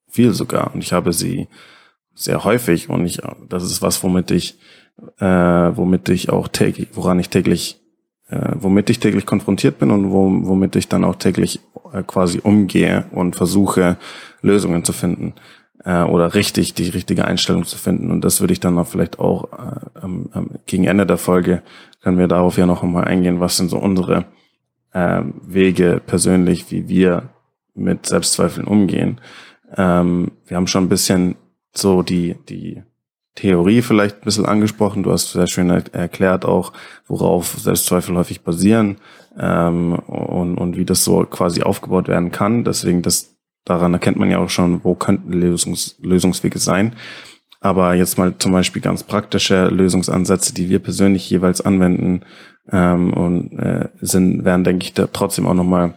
viel sogar. Und ich habe sie sehr häufig und ich, das ist was, womit ich, äh, womit ich auch täglich, woran ich täglich, äh, womit ich täglich konfrontiert bin und wo, womit ich dann auch täglich äh, quasi umgehe und versuche, Lösungen zu finden äh, oder richtig die richtige Einstellung zu finden. Und das würde ich dann auch vielleicht auch äh, ähm, gegen Ende der Folge können wir darauf ja noch einmal eingehen, was sind so unsere äh, Wege persönlich, wie wir mit Selbstzweifeln umgehen. Ähm, wir haben schon ein bisschen so die, die Theorie vielleicht ein bisschen angesprochen. Du hast sehr schön erklärt auch, worauf Selbstzweifel häufig basieren ähm, und, und wie das so quasi aufgebaut werden kann. Deswegen, das Daran erkennt man ja auch schon, wo könnten Lösungs Lösungswege sein. Aber jetzt mal zum Beispiel ganz praktische Lösungsansätze, die wir persönlich jeweils anwenden ähm, und äh, sind, wären, denke ich, da trotzdem auch nochmal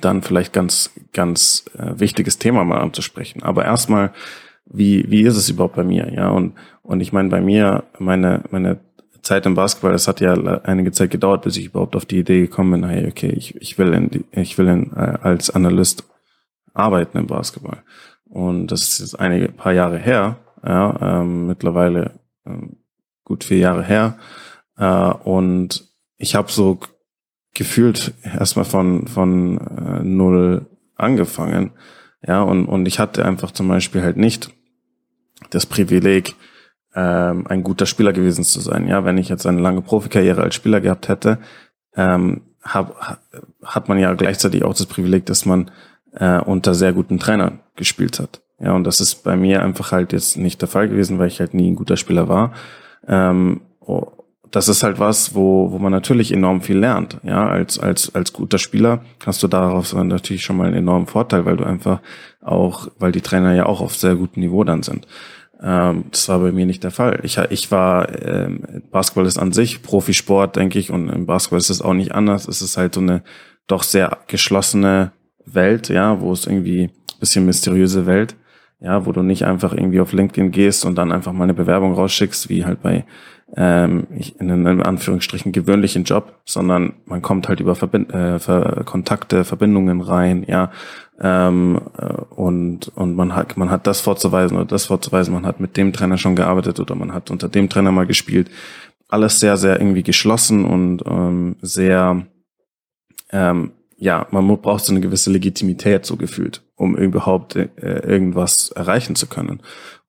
dann vielleicht ganz, ganz äh, wichtiges Thema mal anzusprechen. Aber erstmal, wie, wie ist es überhaupt bei mir? Ja, und, und ich meine, bei mir, meine, meine Zeit im Basketball, das hat ja einige Zeit gedauert, bis ich überhaupt auf die Idee gekommen bin, hey, okay, ich, ich will in, ich will in, äh, als Analyst arbeiten im Basketball. Und das ist jetzt einige paar Jahre her, ja, ähm, mittlerweile ähm, gut vier Jahre her. Äh, und ich habe so gefühlt erstmal von von äh, null angefangen, ja, und und ich hatte einfach zum Beispiel halt nicht das Privileg, ähm, ein guter Spieler gewesen zu sein. Ja, wenn ich jetzt eine lange Profikarriere als Spieler gehabt hätte, ähm, hab, hat man ja gleichzeitig auch das Privileg, dass man äh, unter sehr guten Trainern gespielt hat. Ja, und das ist bei mir einfach halt jetzt nicht der Fall gewesen, weil ich halt nie ein guter Spieler war. Ähm, oh, das ist halt was, wo, wo man natürlich enorm viel lernt. Ja, als, als, als guter Spieler hast du darauf natürlich schon mal einen enormen Vorteil, weil du einfach auch, weil die Trainer ja auch auf sehr gutem Niveau dann sind. Ähm, das war bei mir nicht der Fall. Ich, ich war, ähm, Basketball ist an sich Profisport, denke ich, und im Basketball ist es auch nicht anders. Es ist halt so eine doch sehr geschlossene Welt, ja, wo es irgendwie bisschen mysteriöse Welt, ja, wo du nicht einfach irgendwie auf LinkedIn gehst und dann einfach mal eine Bewerbung rausschickst, wie halt bei ähm, in einem Anführungsstrichen gewöhnlichen Job, sondern man kommt halt über Verbind äh, Ver Kontakte, Verbindungen rein, ja, ähm, äh, und und man hat man hat das vorzuweisen oder das vorzuweisen, man hat mit dem Trainer schon gearbeitet oder man hat unter dem Trainer mal gespielt, alles sehr sehr irgendwie geschlossen und ähm, sehr ähm, ja, man braucht so eine gewisse Legitimität so gefühlt, um überhaupt äh, irgendwas erreichen zu können.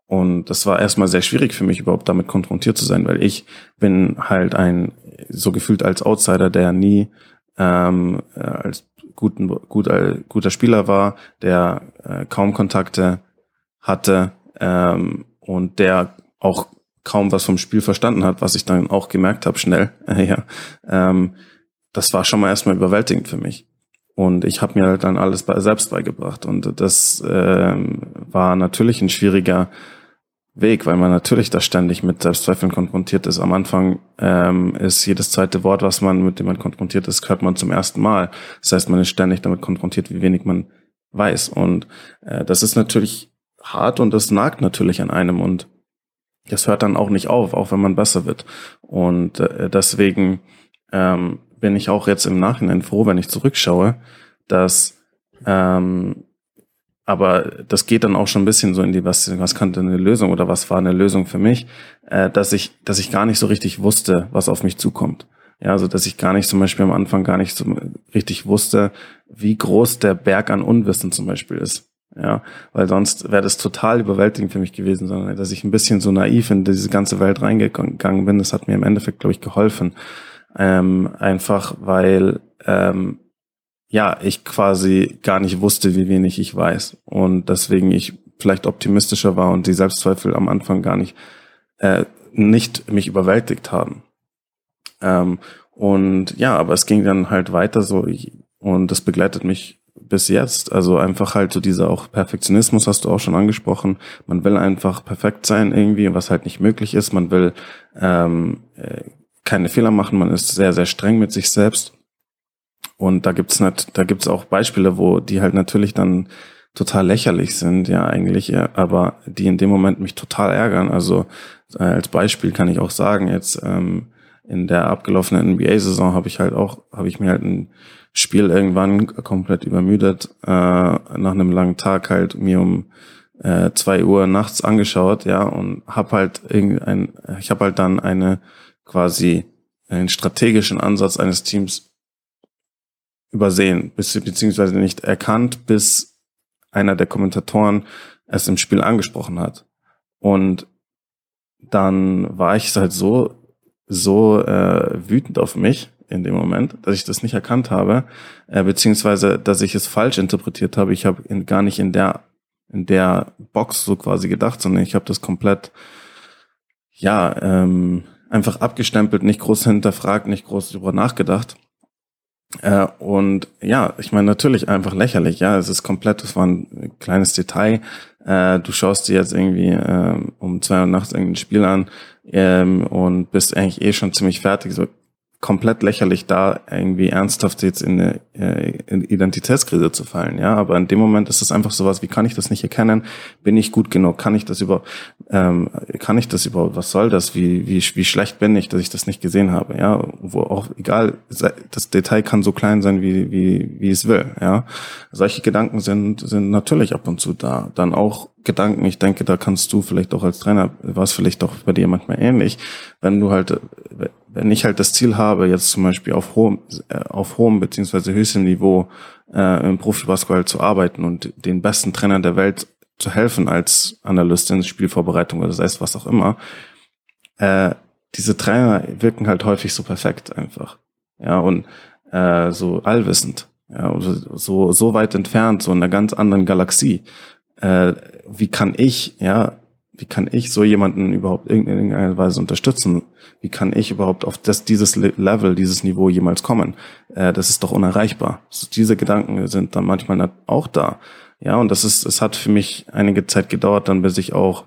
Und das war erstmal sehr schwierig für mich, überhaupt damit konfrontiert zu sein, weil ich bin halt ein, so gefühlt als Outsider, der nie ähm, äh, als guten, gut, äh, guter Spieler war, der äh, kaum Kontakte hatte ähm, und der auch kaum was vom Spiel verstanden hat, was ich dann auch gemerkt habe, schnell, äh, ja, ähm, das war schon mal erstmal überwältigend für mich. Und ich habe mir halt dann alles bei, selbst beigebracht. Und das ähm, war natürlich ein schwieriger Weg, weil man natürlich da ständig mit Selbstzweifeln konfrontiert ist. Am Anfang ähm, ist jedes zweite Wort, was man mit dem man konfrontiert ist, hört man zum ersten Mal. Das heißt, man ist ständig damit konfrontiert, wie wenig man weiß. Und äh, das ist natürlich hart und das nagt natürlich an einem und das hört dann auch nicht auf, auch wenn man besser wird. Und äh, deswegen ähm, bin ich auch jetzt im Nachhinein froh, wenn ich zurückschaue, dass ähm, aber das geht dann auch schon ein bisschen so in die, was, was kannte eine Lösung oder was war eine Lösung für mich, äh, dass ich, dass ich gar nicht so richtig wusste, was auf mich zukommt. Ja, also dass ich gar nicht zum Beispiel am Anfang gar nicht so richtig wusste, wie groß der Berg an Unwissen zum Beispiel ist. Ja, weil sonst wäre das total überwältigend für mich gewesen, sondern dass ich ein bisschen so naiv in diese ganze Welt reingegangen bin, das hat mir im Endeffekt, glaube ich, geholfen. Ähm, einfach weil ähm, ja, ich quasi gar nicht wusste, wie wenig ich weiß. Und deswegen ich vielleicht optimistischer war und die Selbstzweifel am Anfang gar nicht, äh, nicht mich überwältigt haben. Ähm, und ja, aber es ging dann halt weiter so ich, und das begleitet mich bis jetzt. Also einfach halt so dieser auch Perfektionismus hast du auch schon angesprochen. Man will einfach perfekt sein irgendwie, was halt nicht möglich ist. Man will ähm, äh, keine Fehler machen. Man ist sehr, sehr streng mit sich selbst. Und da gibt's nicht, da gibt's auch Beispiele, wo die halt natürlich dann total lächerlich sind, ja eigentlich, aber die in dem Moment mich total ärgern. Also äh, als Beispiel kann ich auch sagen, jetzt ähm, in der abgelaufenen NBA-Saison habe ich halt auch, habe ich mir halt ein Spiel irgendwann komplett übermüdet, äh, nach einem langen Tag halt mir um äh, zwei Uhr nachts angeschaut, ja, und hab halt irgendein, ich habe halt dann eine quasi einen strategischen Ansatz eines Teams übersehen, beziehungsweise nicht erkannt, bis einer der Kommentatoren es im Spiel angesprochen hat. Und dann war ich halt so, so äh, wütend auf mich, in dem Moment, dass ich das nicht erkannt habe, äh, beziehungsweise dass ich es falsch interpretiert habe. Ich habe gar nicht in der in der Box so quasi gedacht, sondern ich habe das komplett ja ähm, einfach abgestempelt, nicht groß hinterfragt, nicht groß darüber nachgedacht. Äh, und ja, ich meine natürlich einfach lächerlich. Ja, es ist komplett. Das war ein kleines Detail. Äh, du schaust dir jetzt irgendwie äh, um zwei Uhr nachts irgendein Spiel an ähm, und bist eigentlich eh schon ziemlich fertig. So komplett lächerlich, da irgendwie ernsthaft jetzt in eine äh, in Identitätskrise zu fallen. Ja, aber in dem Moment ist es einfach sowas, wie kann ich das nicht erkennen? Bin ich gut genug? Kann ich das über, ähm, kann ich das überhaupt? Was soll das? Wie, wie, wie schlecht bin ich, dass ich das nicht gesehen habe? Ja, wo auch egal, das Detail kann so klein sein, wie, wie, wie es will. Ja, solche Gedanken sind, sind natürlich ab und zu da. Dann auch Gedanken, ich denke, da kannst du vielleicht auch als Trainer, war es vielleicht auch bei dir manchmal ähnlich, wenn du halt, wenn ich halt das Ziel habe, jetzt zum Beispiel auf hohem, äh, auf hohem beziehungsweise höchstem Niveau äh, im Profibasketball zu arbeiten und den besten Trainern der Welt zu helfen als Analystin, Spielvorbereitung oder sei es was auch immer, äh, diese Trainer wirken halt häufig so perfekt einfach. Ja, und äh, so allwissend. Ja, so, so weit entfernt, so in einer ganz anderen Galaxie. Äh, wie kann ich, ja, wie kann ich so jemanden überhaupt in irgendeiner Weise unterstützen? Wie kann ich überhaupt auf das, dieses Level, dieses Niveau jemals kommen? Äh, das ist doch unerreichbar. So, diese Gedanken sind dann manchmal auch da. Ja, und das ist, es hat für mich einige Zeit gedauert, dann bis ich auch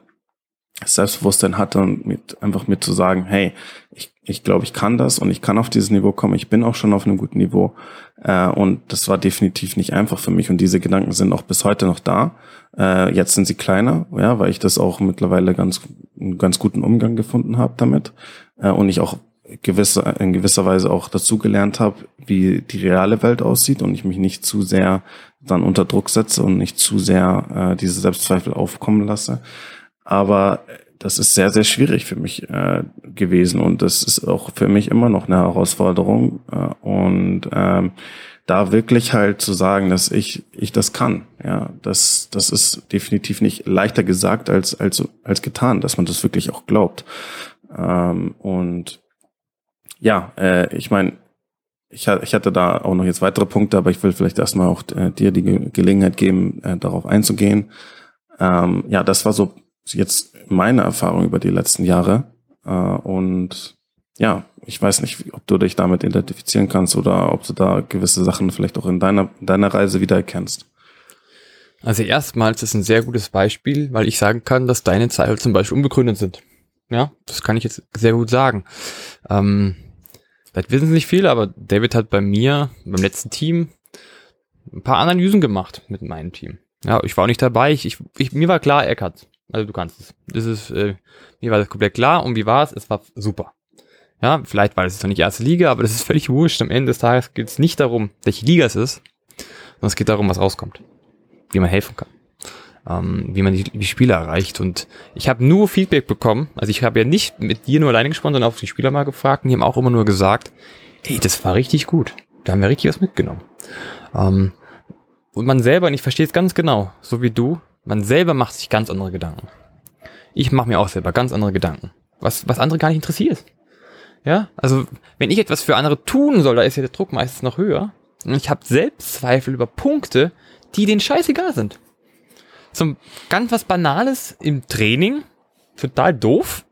Selbstbewusstsein hatte und mit, einfach mir zu sagen, hey, ich, ich glaube, ich kann das und ich kann auf dieses Niveau kommen. Ich bin auch schon auf einem guten Niveau. Äh, und das war definitiv nicht einfach für mich. Und diese Gedanken sind auch bis heute noch da. Äh, jetzt sind sie kleiner, ja, weil ich das auch mittlerweile ganz, einen ganz guten Umgang gefunden habe damit. Äh, und ich auch gewisse, in gewisser Weise auch dazu gelernt habe, wie die reale Welt aussieht und ich mich nicht zu sehr dann unter Druck setze und nicht zu sehr äh, diese Selbstzweifel aufkommen lasse. Aber das ist sehr, sehr schwierig für mich äh, gewesen und das ist auch für mich immer noch eine Herausforderung. Äh, und ähm, da wirklich halt zu sagen, dass ich, ich das kann, ja, das, das ist definitiv nicht leichter gesagt als, als, als getan, dass man das wirklich auch glaubt. Ähm, und ja, äh, ich meine, ich, ich hatte da auch noch jetzt weitere Punkte, aber ich will vielleicht erstmal auch äh, dir die Ge Gelegenheit geben, äh, darauf einzugehen. Ähm, ja, das war so jetzt meine Erfahrung über die letzten Jahre. Äh, und ja, ich weiß nicht, ob du dich damit identifizieren kannst oder ob du da gewisse Sachen vielleicht auch in deiner, deiner Reise wiedererkennst.
Also erstmals ist ein sehr gutes Beispiel, weil ich sagen kann, dass deine Zweifel zum Beispiel unbegründet sind. Ja, das kann ich jetzt sehr gut sagen. Ähm, vielleicht wissen sie nicht viel, aber David hat bei mir, beim letzten Team, ein paar Analysen gemacht mit meinem Team. Ja, ich war auch nicht dabei. Ich, ich, mir war klar, er kann Also du kannst es. Das ist, äh, mir war das komplett klar. Und wie war es? Es war super. Ja, vielleicht war es noch nicht erste Liga, aber das ist völlig wurscht. Am Ende des Tages geht es nicht darum, welche Liga es ist, sondern es geht darum, was rauskommt. Wie man helfen kann. Ähm, wie man die, die Spieler erreicht. Und ich habe nur Feedback bekommen. Also ich habe ja nicht mit dir nur alleine gesprochen, sondern auch die Spieler mal gefragt. Und die haben auch immer nur gesagt, ey, das war richtig gut. Da haben wir richtig was mitgenommen. Ähm, und man selber, und ich verstehe es ganz genau, so wie du, man selber macht sich ganz andere Gedanken. Ich mache mir auch selber ganz andere Gedanken. Was, was andere gar nicht interessiert. Ja, also wenn ich etwas für andere tun soll, da ist ja der Druck meistens noch höher. Und ich habe Selbstzweifel über Punkte, die denen scheißegal sind. Zum ganz was Banales im Training, total doof.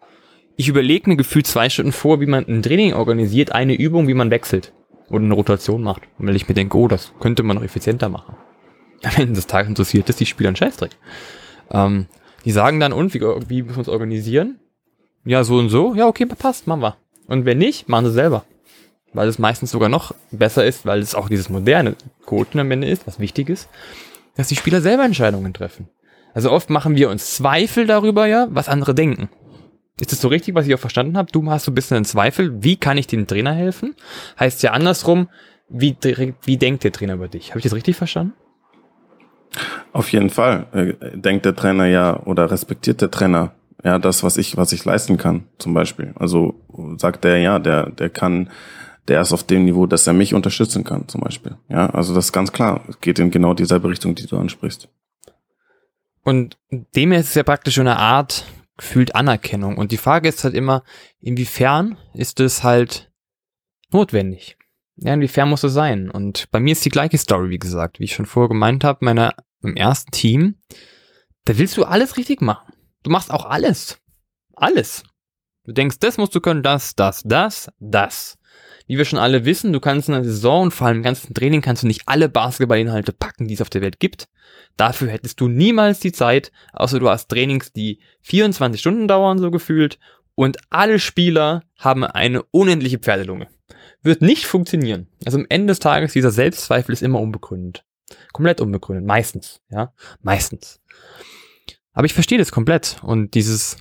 Ich überlege mir gefühlt zwei Stunden vor, wie man ein Training organisiert, eine Übung, wie man wechselt oder eine Rotation macht. Wenn ich mir denke, oh, das könnte man noch effizienter machen. Am Ende des Tages interessiert das die Spieler einen Scheißdreck. Ähm, die sagen dann, und wie, wie müssen wir uns organisieren? Ja, so und so. Ja, okay, passt, machen wir. Und wenn nicht, machen sie selber. Weil es meistens sogar noch besser ist, weil es auch dieses moderne Coden am Ende ist, was wichtig ist, dass die Spieler selber Entscheidungen treffen. Also oft machen wir uns Zweifel darüber, ja, was andere denken. Ist das so richtig, was ich auch verstanden habe? Du hast so ein bisschen einen Zweifel, wie kann ich dem Trainer helfen? Heißt ja andersrum, wie, wie denkt der Trainer über dich? Habe ich das richtig verstanden?
Auf jeden Fall. Äh, denkt der Trainer ja oder respektiert der Trainer ja das, was ich, was ich leisten kann, zum Beispiel. Also sagt er ja, der, der kann, der ist auf dem Niveau, dass er mich unterstützen kann, zum Beispiel. Ja, also das ist ganz klar. Es geht in genau dieselbe Richtung, die du ansprichst.
Und dem ist es ja praktisch eine Art gefühlt Anerkennung. Und die Frage ist halt immer, inwiefern ist es halt notwendig? Ja, inwiefern muss es sein? Und bei mir ist die gleiche Story, wie gesagt, wie ich schon vorher gemeint habe, meiner, im ersten Team, da willst du alles richtig machen. Du machst auch alles. Alles. Du denkst, das musst du können, das, das, das, das. Wie wir schon alle wissen, du kannst in der Saison und vor allem im ganzen Training kannst du nicht alle Basketballinhalte packen, die es auf der Welt gibt. Dafür hättest du niemals die Zeit, außer du hast Trainings, die 24 Stunden dauern, so gefühlt, und alle Spieler haben eine unendliche Pferdelunge. Wird nicht funktionieren. Also am Ende des Tages, dieser Selbstzweifel ist immer unbegründet. Komplett unbegründet. Meistens, ja. Meistens. Aber ich verstehe das komplett. Und dieses,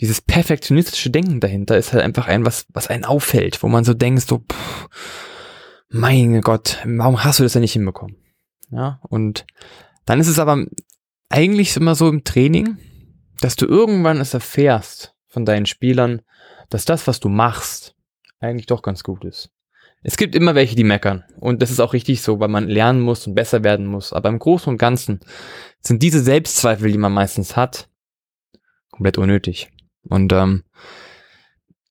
dieses perfektionistische Denken dahinter ist halt einfach ein, was, was einen auffällt, wo man so denkt, so, pff, mein Gott, warum hast du das denn nicht hinbekommen? Ja, und dann ist es aber eigentlich immer so im Training, dass du irgendwann es erfährst von deinen Spielern, dass das, was du machst, eigentlich doch ganz gut ist. Es gibt immer welche, die meckern. Und das ist auch richtig so, weil man lernen muss und besser werden muss. Aber im Großen und Ganzen sind diese Selbstzweifel, die man meistens hat, komplett unnötig. Und, ähm,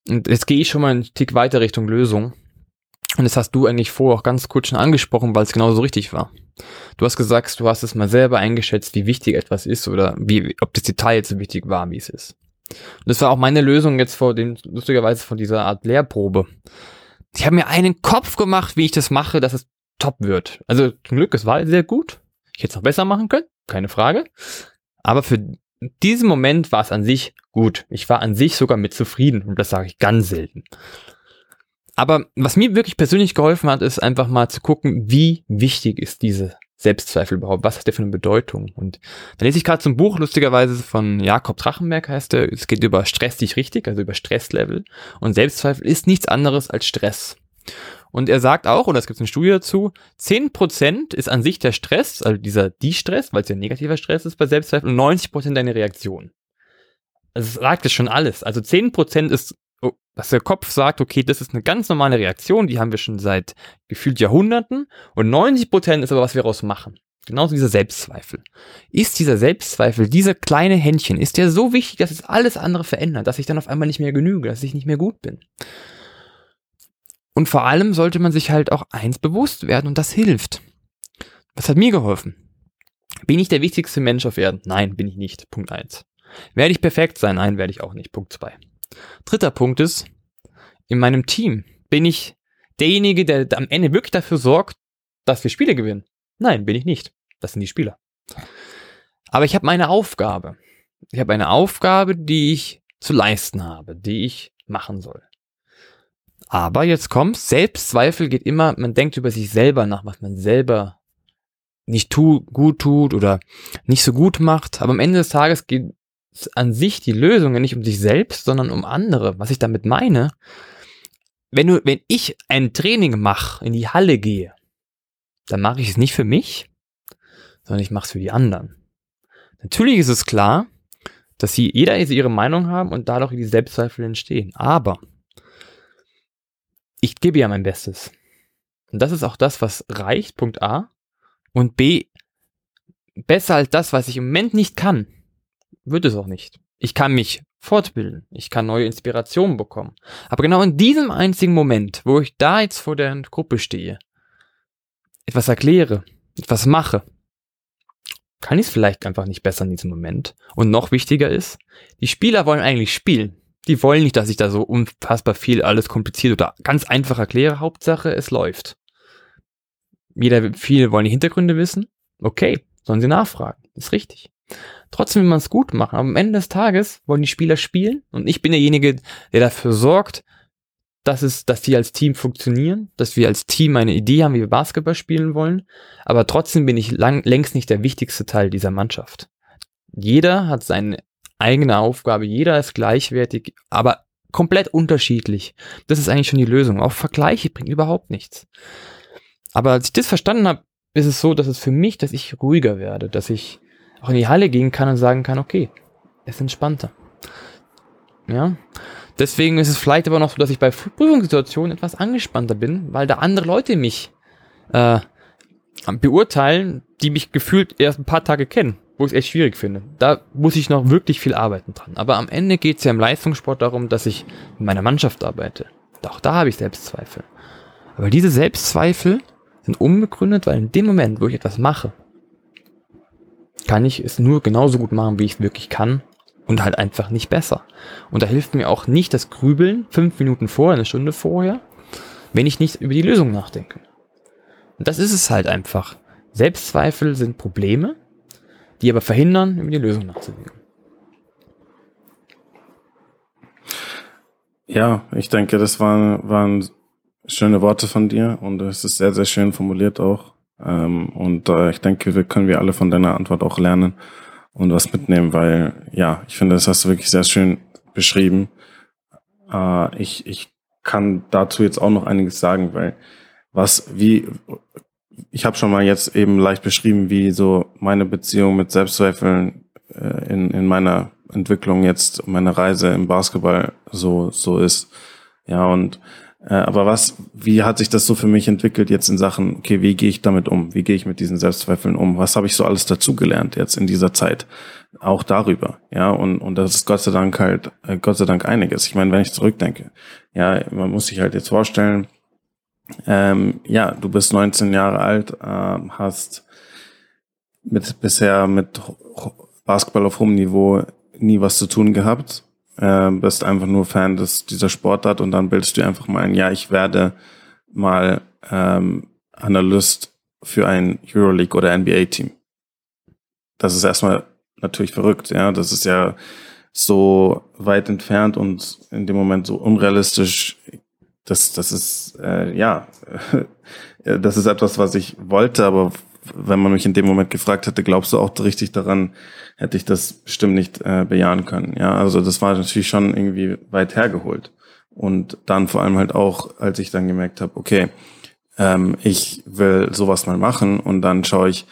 jetzt gehe ich schon mal einen Tick weiter Richtung Lösung. Und das hast du eigentlich vorher auch ganz kurz schon angesprochen, weil es genauso richtig war. Du hast gesagt, du hast es mal selber eingeschätzt, wie wichtig etwas ist oder wie, ob das Detail jetzt so wichtig war, wie es ist. Und das war auch meine Lösung jetzt vor den, lustigerweise von dieser Art Lehrprobe. Ich habe mir einen Kopf gemacht, wie ich das mache, dass es top wird. Also zum Glück, es war sehr gut. Ich hätte es noch besser machen können, keine Frage. Aber für diesen Moment war es an sich gut. Ich war an sich sogar mit zufrieden und das sage ich ganz selten. Aber was mir wirklich persönlich geholfen hat, ist einfach mal zu gucken, wie wichtig ist diese Selbstzweifel überhaupt? Was hat der für eine Bedeutung? Und da lese ich gerade zum Buch, lustigerweise von Jakob Drachenberg heißt er, es geht über Stress dich richtig, also über Stresslevel. Und Selbstzweifel ist nichts anderes als Stress. Und er sagt auch, und es gibt eine Studie dazu, 10% ist an sich der Stress, also dieser Die-Stress, weil es ja negativer Stress ist bei Selbstzweifel, und 90% deine Reaktion. Also sagt es schon alles. Also 10% ist oh, dass der Kopf sagt, okay, das ist eine ganz normale Reaktion, die haben wir schon seit gefühlt Jahrhunderten und 90 Prozent ist aber, was wir daraus machen. Genauso dieser Selbstzweifel. Ist dieser Selbstzweifel, dieser kleine Händchen, ist der so wichtig, dass es alles andere verändert, dass ich dann auf einmal nicht mehr genüge, dass ich nicht mehr gut bin? Und vor allem sollte man sich halt auch eins bewusst werden und das hilft. Was hat mir geholfen? Bin ich der wichtigste Mensch auf Erden? Nein, bin ich nicht. Punkt eins. Werde ich perfekt sein? Nein, werde ich auch nicht. Punkt zwei. Dritter Punkt ist, in meinem Team bin ich derjenige, der am Ende wirklich dafür sorgt, dass wir Spiele gewinnen. Nein, bin ich nicht. Das sind die Spieler. Aber ich habe meine Aufgabe. Ich habe eine Aufgabe, die ich zu leisten habe, die ich machen soll. Aber jetzt kommt, Selbstzweifel geht immer, man denkt über sich selber nach, was man selber nicht tu, gut tut oder nicht so gut macht. Aber am Ende des Tages geht an sich die Lösung nicht um sich selbst, sondern um andere. Was ich damit meine, wenn du, wenn ich ein Training mache, in die Halle gehe, dann mache ich es nicht für mich, sondern ich mache es für die anderen. Natürlich ist es klar, dass sie jeder ihre Meinung haben und dadurch die Selbstzweifel entstehen. Aber ich gebe ja mein Bestes. Und das ist auch das, was reicht, Punkt A. Und B, besser als das, was ich im Moment nicht kann, wird es auch nicht. Ich kann mich fortbilden, ich kann neue Inspirationen bekommen. Aber genau in diesem einzigen Moment, wo ich da jetzt vor der Gruppe stehe, etwas erkläre, etwas mache, kann ich es vielleicht einfach nicht besser in diesem Moment. Und noch wichtiger ist, die Spieler wollen eigentlich spielen. Die wollen nicht, dass ich da so unfassbar viel alles kompliziert oder ganz einfach erkläre. Hauptsache, es läuft. Jeder, viele wollen die Hintergründe wissen. Okay, sollen sie nachfragen. Ist richtig. Trotzdem will man es gut machen. Aber am Ende des Tages wollen die Spieler spielen und ich bin derjenige, der dafür sorgt, dass es, dass die als Team funktionieren, dass wir als Team eine Idee haben, wie wir Basketball spielen wollen. Aber trotzdem bin ich lang, längst nicht der wichtigste Teil dieser Mannschaft. Jeder hat seine eigene Aufgabe, jeder ist gleichwertig, aber komplett unterschiedlich. Das ist eigentlich schon die Lösung. Auch Vergleiche bringen überhaupt nichts. Aber als ich das verstanden habe, ist es so, dass es für mich, dass ich ruhiger werde, dass ich auch in die Halle gehen kann und sagen kann, okay, es ist entspannter. Ja, Deswegen ist es vielleicht aber noch so, dass ich bei Prüfungssituationen etwas angespannter bin, weil da andere Leute mich äh, beurteilen, die mich gefühlt erst ein paar Tage kennen, wo ich es echt schwierig finde. Da muss ich noch wirklich viel arbeiten dran. Aber am Ende geht es ja im Leistungssport darum, dass ich in meiner Mannschaft arbeite. Auch da habe ich Selbstzweifel. Aber diese Selbstzweifel sind unbegründet, weil in dem Moment, wo ich etwas mache, kann ich es nur genauso gut machen, wie ich es wirklich kann und halt einfach nicht besser. Und da hilft mir auch nicht das Grübeln fünf Minuten vorher, eine Stunde vorher, wenn ich nicht über die Lösung nachdenke. Und das ist es halt einfach. Selbstzweifel sind Probleme, die aber verhindern, über die Lösung nachzudenken.
Ja, ich denke, das waren, waren schöne Worte von dir und es ist sehr, sehr schön formuliert auch. Ähm, und äh, ich denke, wir können wir alle von deiner Antwort auch lernen und was mitnehmen, weil ja, ich finde, das hast du wirklich sehr schön beschrieben. Äh, ich, ich kann dazu jetzt auch noch einiges sagen, weil was, wie, ich habe schon mal jetzt eben leicht beschrieben, wie so meine Beziehung mit Selbstzweifeln äh, in, in meiner Entwicklung jetzt, meiner Reise im Basketball so, so ist. Ja, und äh, aber was, wie hat sich das so für mich entwickelt jetzt in Sachen, okay, wie gehe ich damit um? Wie gehe ich mit diesen Selbstzweifeln um? Was habe ich so alles dazugelernt jetzt in dieser Zeit? Auch darüber, ja, und, und das ist Gott sei Dank halt, äh, Gott sei Dank einiges. Ich meine, wenn ich zurückdenke, ja, man muss sich halt jetzt vorstellen, ähm, ja, du bist 19 Jahre alt, äh, hast mit bisher mit Basketball auf hohem Niveau nie was zu tun gehabt äh, bist einfach nur Fan des, dieser Sportart und dann bildest du einfach mal ein, ja, ich werde mal ähm, Analyst für ein Euroleague oder NBA-Team. Das ist erstmal natürlich verrückt, ja. Das ist ja so weit entfernt und in dem Moment so unrealistisch. Das, das ist, äh, ja, das ist etwas, was ich wollte, aber wenn man mich in dem Moment gefragt hätte, glaubst du auch richtig daran, hätte ich das bestimmt nicht äh, bejahen können. Ja, also das war natürlich schon irgendwie weit hergeholt. Und dann vor allem halt auch, als ich dann gemerkt habe, okay, ähm, ich will sowas mal machen und dann schaue ich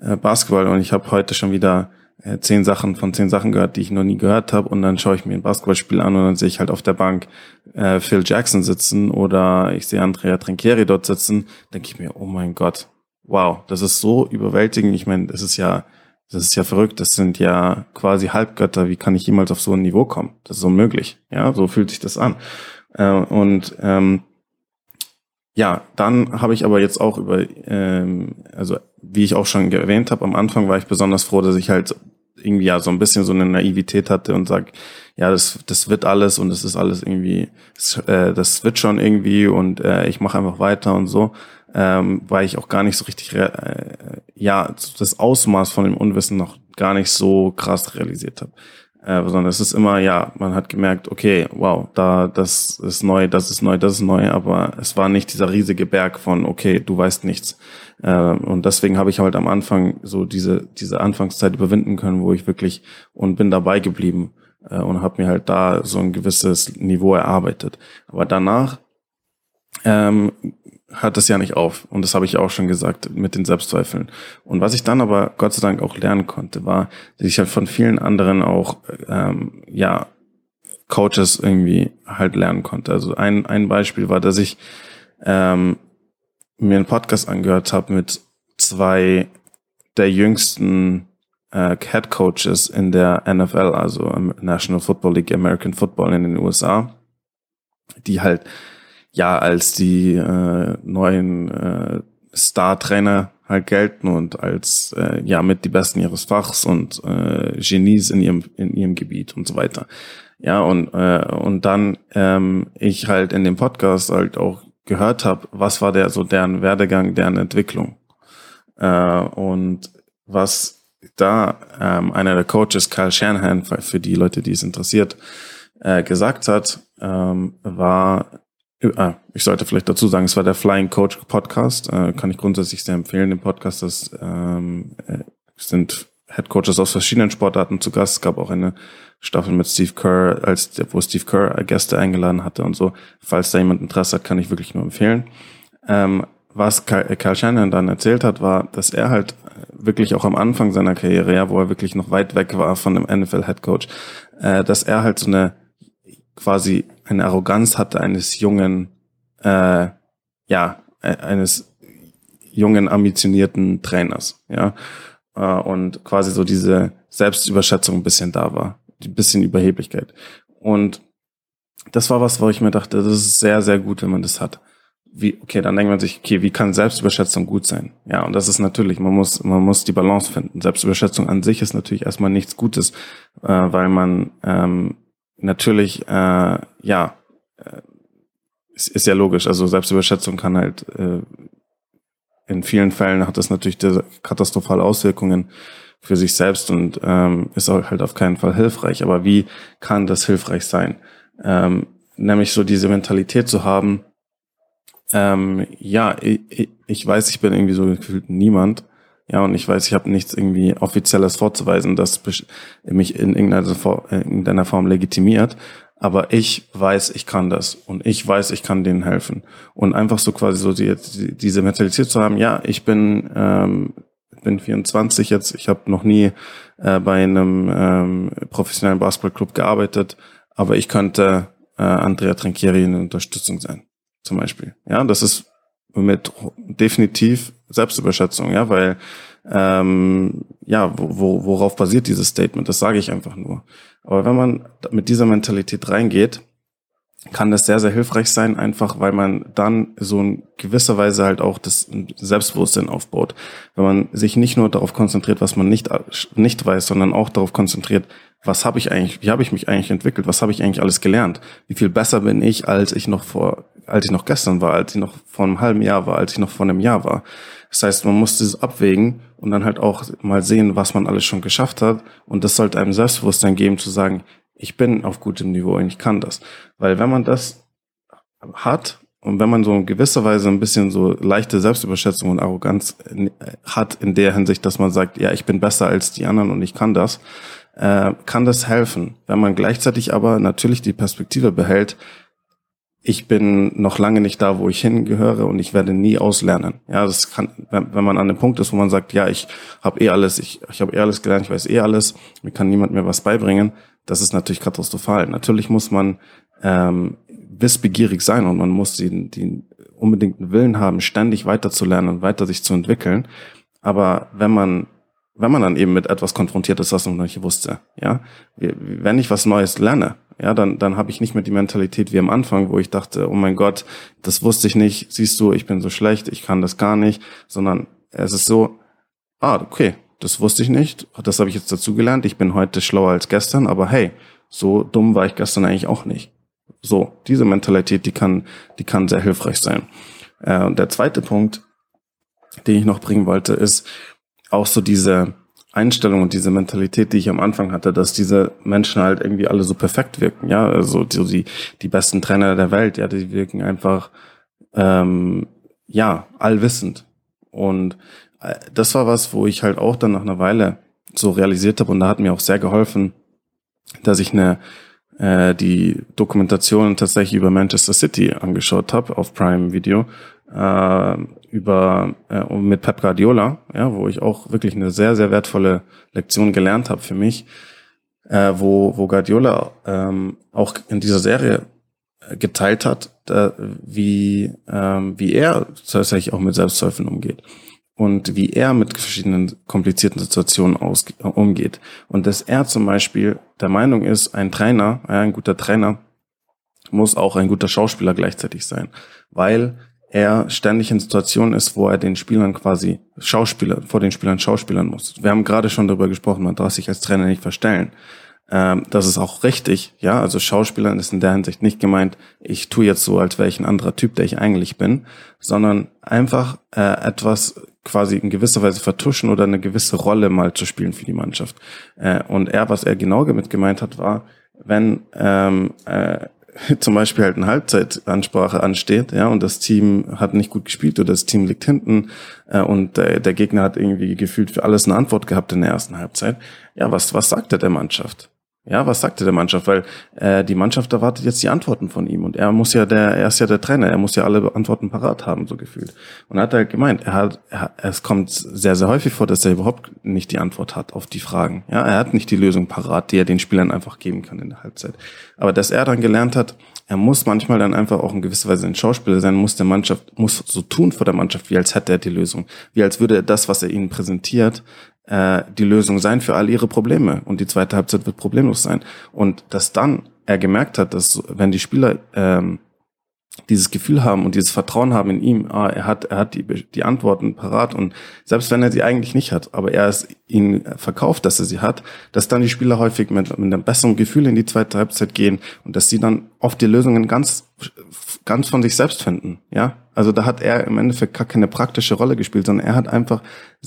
äh, Basketball und ich habe heute schon wieder äh, zehn Sachen von zehn Sachen gehört, die ich noch nie gehört habe und dann schaue ich mir ein Basketballspiel an und dann sehe ich halt auf der Bank äh, Phil Jackson sitzen oder ich sehe Andrea Trinchieri dort sitzen, denke ich mir, oh mein Gott, wow, das ist so überwältigend. Ich meine, das ist ja, das ist ja verrückt. Das sind ja quasi Halbgötter. Wie kann ich jemals auf so ein Niveau kommen? Das ist unmöglich. Ja, so fühlt sich das an. Äh, und ähm, ja, dann habe ich aber jetzt auch über, ähm, also wie ich auch schon erwähnt habe, am Anfang war ich besonders froh, dass ich halt irgendwie ja so ein bisschen so eine Naivität hatte und sagt, ja, das, das wird alles und das ist alles irgendwie, das, äh, das wird schon irgendwie und äh, ich mache einfach weiter und so, ähm, weil ich auch gar nicht so richtig, äh, ja, das Ausmaß von dem Unwissen noch gar nicht so krass realisiert habe. Äh, sondern es ist immer, ja, man hat gemerkt, okay, wow, da, das ist neu, das ist neu, das ist neu, aber es war nicht dieser riesige Berg von, okay, du weißt nichts. Äh, und deswegen habe ich halt am Anfang so diese, diese Anfangszeit überwinden können, wo ich wirklich und bin dabei geblieben äh, und habe mir halt da so ein gewisses Niveau erarbeitet. Aber danach ähm, hört das ja nicht auf. Und das habe ich auch schon gesagt mit den Selbstzweifeln. Und was ich dann aber Gott sei Dank auch lernen konnte, war, dass ich halt von vielen anderen auch, ähm, ja, Coaches irgendwie halt lernen konnte. Also ein, ein Beispiel war, dass ich ähm, mir einen Podcast angehört habe mit zwei der jüngsten äh, Head Coaches in der NFL, also National Football League, American Football in den USA, die halt ja als die äh, neuen äh, Star-Trainer halt gelten und als äh, ja mit die Besten ihres Fachs und äh, Genies in ihrem in ihrem Gebiet und so weiter. Ja und äh, und dann ähm, ich halt in dem Podcast halt auch gehört habe, was war der so deren Werdegang, deren Entwicklung äh, und was da ähm, einer der Coaches, Kyle Shanahan, für die Leute, die es interessiert, äh, gesagt hat, ähm, war Ah, ich sollte vielleicht dazu sagen, es war der Flying Coach Podcast. Äh, kann ich grundsätzlich sehr empfehlen. Den Podcast das, ähm, äh, sind Head Coaches aus verschiedenen Sportarten zu Gast. Es gab auch eine Staffel mit Steve Kerr, als wo Steve Kerr Gäste eingeladen hatte und so. Falls da jemand Interesse hat, kann ich wirklich nur empfehlen. Ähm, was Karl Shannon dann erzählt hat, war, dass er halt wirklich auch am Anfang seiner Karriere, ja, wo er wirklich noch weit weg war von dem NFL Head Coach, äh, dass er halt so eine quasi eine Arroganz hatte eines jungen, äh, ja, e-, eines jungen, ambitionierten Trainers, ja. Äh, und quasi so diese Selbstüberschätzung ein bisschen da war, ein bisschen Überheblichkeit. Und das war was, wo ich mir dachte, das ist sehr, sehr gut, wenn man das hat. Wie, okay, dann denkt man sich, okay, wie kann Selbstüberschätzung gut sein? Ja, und das ist natürlich, man muss, man muss die Balance finden. Selbstüberschätzung an sich ist natürlich erstmal nichts Gutes, äh, weil man ähm, natürlich, äh, ja, äh, ist, ist ja logisch. Also Selbstüberschätzung kann halt äh, in vielen Fällen hat das natürlich katastrophale Auswirkungen für sich selbst und ähm, ist auch halt auf keinen Fall hilfreich. Aber wie kann das hilfreich sein? Ähm, nämlich so diese Mentalität zu haben, ähm, ja, ich, ich weiß, ich bin irgendwie so gefühlt niemand ja, und ich weiß, ich habe nichts irgendwie Offizielles vorzuweisen, das mich in irgendeiner Form legitimiert. Aber ich weiß, ich kann das und ich weiß, ich kann denen helfen. Und einfach so quasi so die, diese Mentalität zu haben, ja, ich bin, ähm, bin 24 jetzt, ich habe noch nie äh, bei einem ähm, professionellen Basketballclub gearbeitet, aber ich könnte äh, Andrea Trinchieri eine Unterstützung sein, zum Beispiel. Ja, das ist mit definitiv Selbstüberschätzung, ja, weil ähm, ja, wo, worauf basiert dieses Statement? Das sage ich einfach nur. Aber wenn man mit dieser Mentalität reingeht, kann das sehr, sehr hilfreich sein, einfach weil man dann so in gewisser Weise halt auch das Selbstbewusstsein aufbaut. Wenn man sich nicht nur darauf konzentriert, was man nicht, nicht weiß, sondern auch darauf konzentriert, was habe ich eigentlich, wie habe ich mich eigentlich entwickelt, was habe ich eigentlich alles gelernt, wie viel besser bin ich, als ich noch vor, als ich noch gestern war, als ich noch vor einem halben Jahr war, als ich noch vor einem Jahr war. Das heißt, man muss das abwägen und dann halt auch mal sehen, was man alles schon geschafft hat. Und das sollte einem Selbstbewusstsein geben, zu sagen, ich bin auf gutem Niveau und ich kann das. Weil wenn man das hat und wenn man so in gewisser Weise ein bisschen so leichte Selbstüberschätzung und Arroganz hat in der Hinsicht, dass man sagt, ja, ich bin besser als die anderen und ich kann das, äh, kann das helfen. Wenn man gleichzeitig aber natürlich die Perspektive behält, ich bin noch lange nicht da, wo ich hingehöre und ich werde nie auslernen. Ja, das kann, wenn, wenn man an dem Punkt ist, wo man sagt, ja, ich habe eh alles, ich, ich habe eh alles gelernt, ich weiß eh alles, mir kann niemand mehr was beibringen, das ist natürlich katastrophal. Natürlich muss man ähm, wissbegierig sein und man muss den, den unbedingten Willen haben, ständig weiterzulernen und weiter sich zu entwickeln. Aber wenn man wenn man dann eben mit etwas konfrontiert ist, was man noch nicht wusste, ja, wenn ich was Neues lerne, ja, dann, dann habe ich nicht mehr die Mentalität wie am Anfang, wo ich dachte, oh mein Gott, das wusste ich nicht, siehst du, ich bin so schlecht, ich kann das gar nicht, sondern es ist so, ah, okay, das wusste ich nicht, das habe ich jetzt dazugelernt, ich bin heute schlauer als gestern, aber hey, so dumm war ich gestern eigentlich auch nicht. So, diese Mentalität, die kann, die kann sehr hilfreich sein. Äh, und der zweite Punkt, den ich noch bringen wollte, ist auch so diese Einstellung und diese Mentalität, die ich am Anfang hatte, dass diese Menschen halt irgendwie alle so perfekt wirken, ja, also die, die besten Trainer der Welt, ja, die wirken einfach, ähm, ja, allwissend. Und äh, das war was, wo ich halt auch dann nach einer Weile so realisiert habe und da hat mir auch sehr geholfen, dass ich eine äh, die Dokumentation tatsächlich über Manchester City angeschaut habe auf Prime Video äh, über äh, mit Pep Guardiola, ja, wo ich auch wirklich eine sehr sehr wertvolle Lektion gelernt habe für mich, äh, wo wo Guardiola ähm, auch in dieser Serie äh, geteilt hat, da, wie ähm, wie er tatsächlich auch mit Selbstzweifeln umgeht und wie er mit verschiedenen komplizierten Situationen aus, umgeht. Und dass er zum Beispiel der Meinung ist, ein Trainer, ein guter Trainer, muss auch ein guter Schauspieler gleichzeitig sein, weil er ständig in Situationen ist, wo er den Spielern quasi Schauspieler, vor den Spielern Schauspielern muss. Wir haben gerade schon darüber gesprochen, man darf sich als Trainer nicht verstellen. Ähm, das ist auch richtig, ja. Also Schauspielern ist in der Hinsicht nicht gemeint, ich tue jetzt so, als wäre ich ein anderer Typ, der ich eigentlich bin, sondern einfach äh, etwas quasi in gewisser Weise vertuschen oder eine gewisse Rolle mal zu spielen für die Mannschaft. Äh, und er, was er genau damit gemeint hat, war, wenn ähm, äh, zum Beispiel halt eine Halbzeitansprache ansteht, ja, und das Team hat nicht gut gespielt oder das Team liegt hinten äh, und der, der Gegner hat irgendwie gefühlt für alles eine Antwort gehabt in der ersten Halbzeit. Ja, was, was sagt er der Mannschaft? Ja, was sagte der Mannschaft? Weil äh, die Mannschaft erwartet jetzt die Antworten von ihm und er muss ja der, er ist ja der Trainer, er muss ja alle Antworten parat haben, so gefühlt. Und er hat halt gemeint, er hat, er, es kommt sehr, sehr häufig vor, dass er überhaupt nicht die Antwort hat auf die Fragen. Ja, er hat nicht die Lösung parat, die er den Spielern einfach geben kann in der Halbzeit. Aber dass er dann gelernt hat, er muss manchmal dann einfach auch in gewisser Weise ein Schauspieler sein, muss der Mannschaft, muss so tun vor der Mannschaft, wie als hätte er die Lösung. Wie als würde er das, was er ihnen präsentiert, äh, die Lösung sein für all ihre Probleme. Und die zweite Halbzeit wird problemlos sein. Und dass dann er gemerkt hat, dass wenn die Spieler ähm, dieses Gefühl haben und dieses Vertrauen haben in ihm, ah, er hat, er hat die, die Antworten parat und selbst wenn er sie eigentlich nicht hat, aber er es ihnen verkauft, dass er sie hat, dass dann die Spieler häufig mit, mit einem besseren Gefühl in die zweite Halbzeit gehen und dass sie dann oft die Lösungen ganz, ganz von sich selbst finden, ja. Also da hat er im Endeffekt gar keine praktische Rolle gespielt, sondern er hat einfach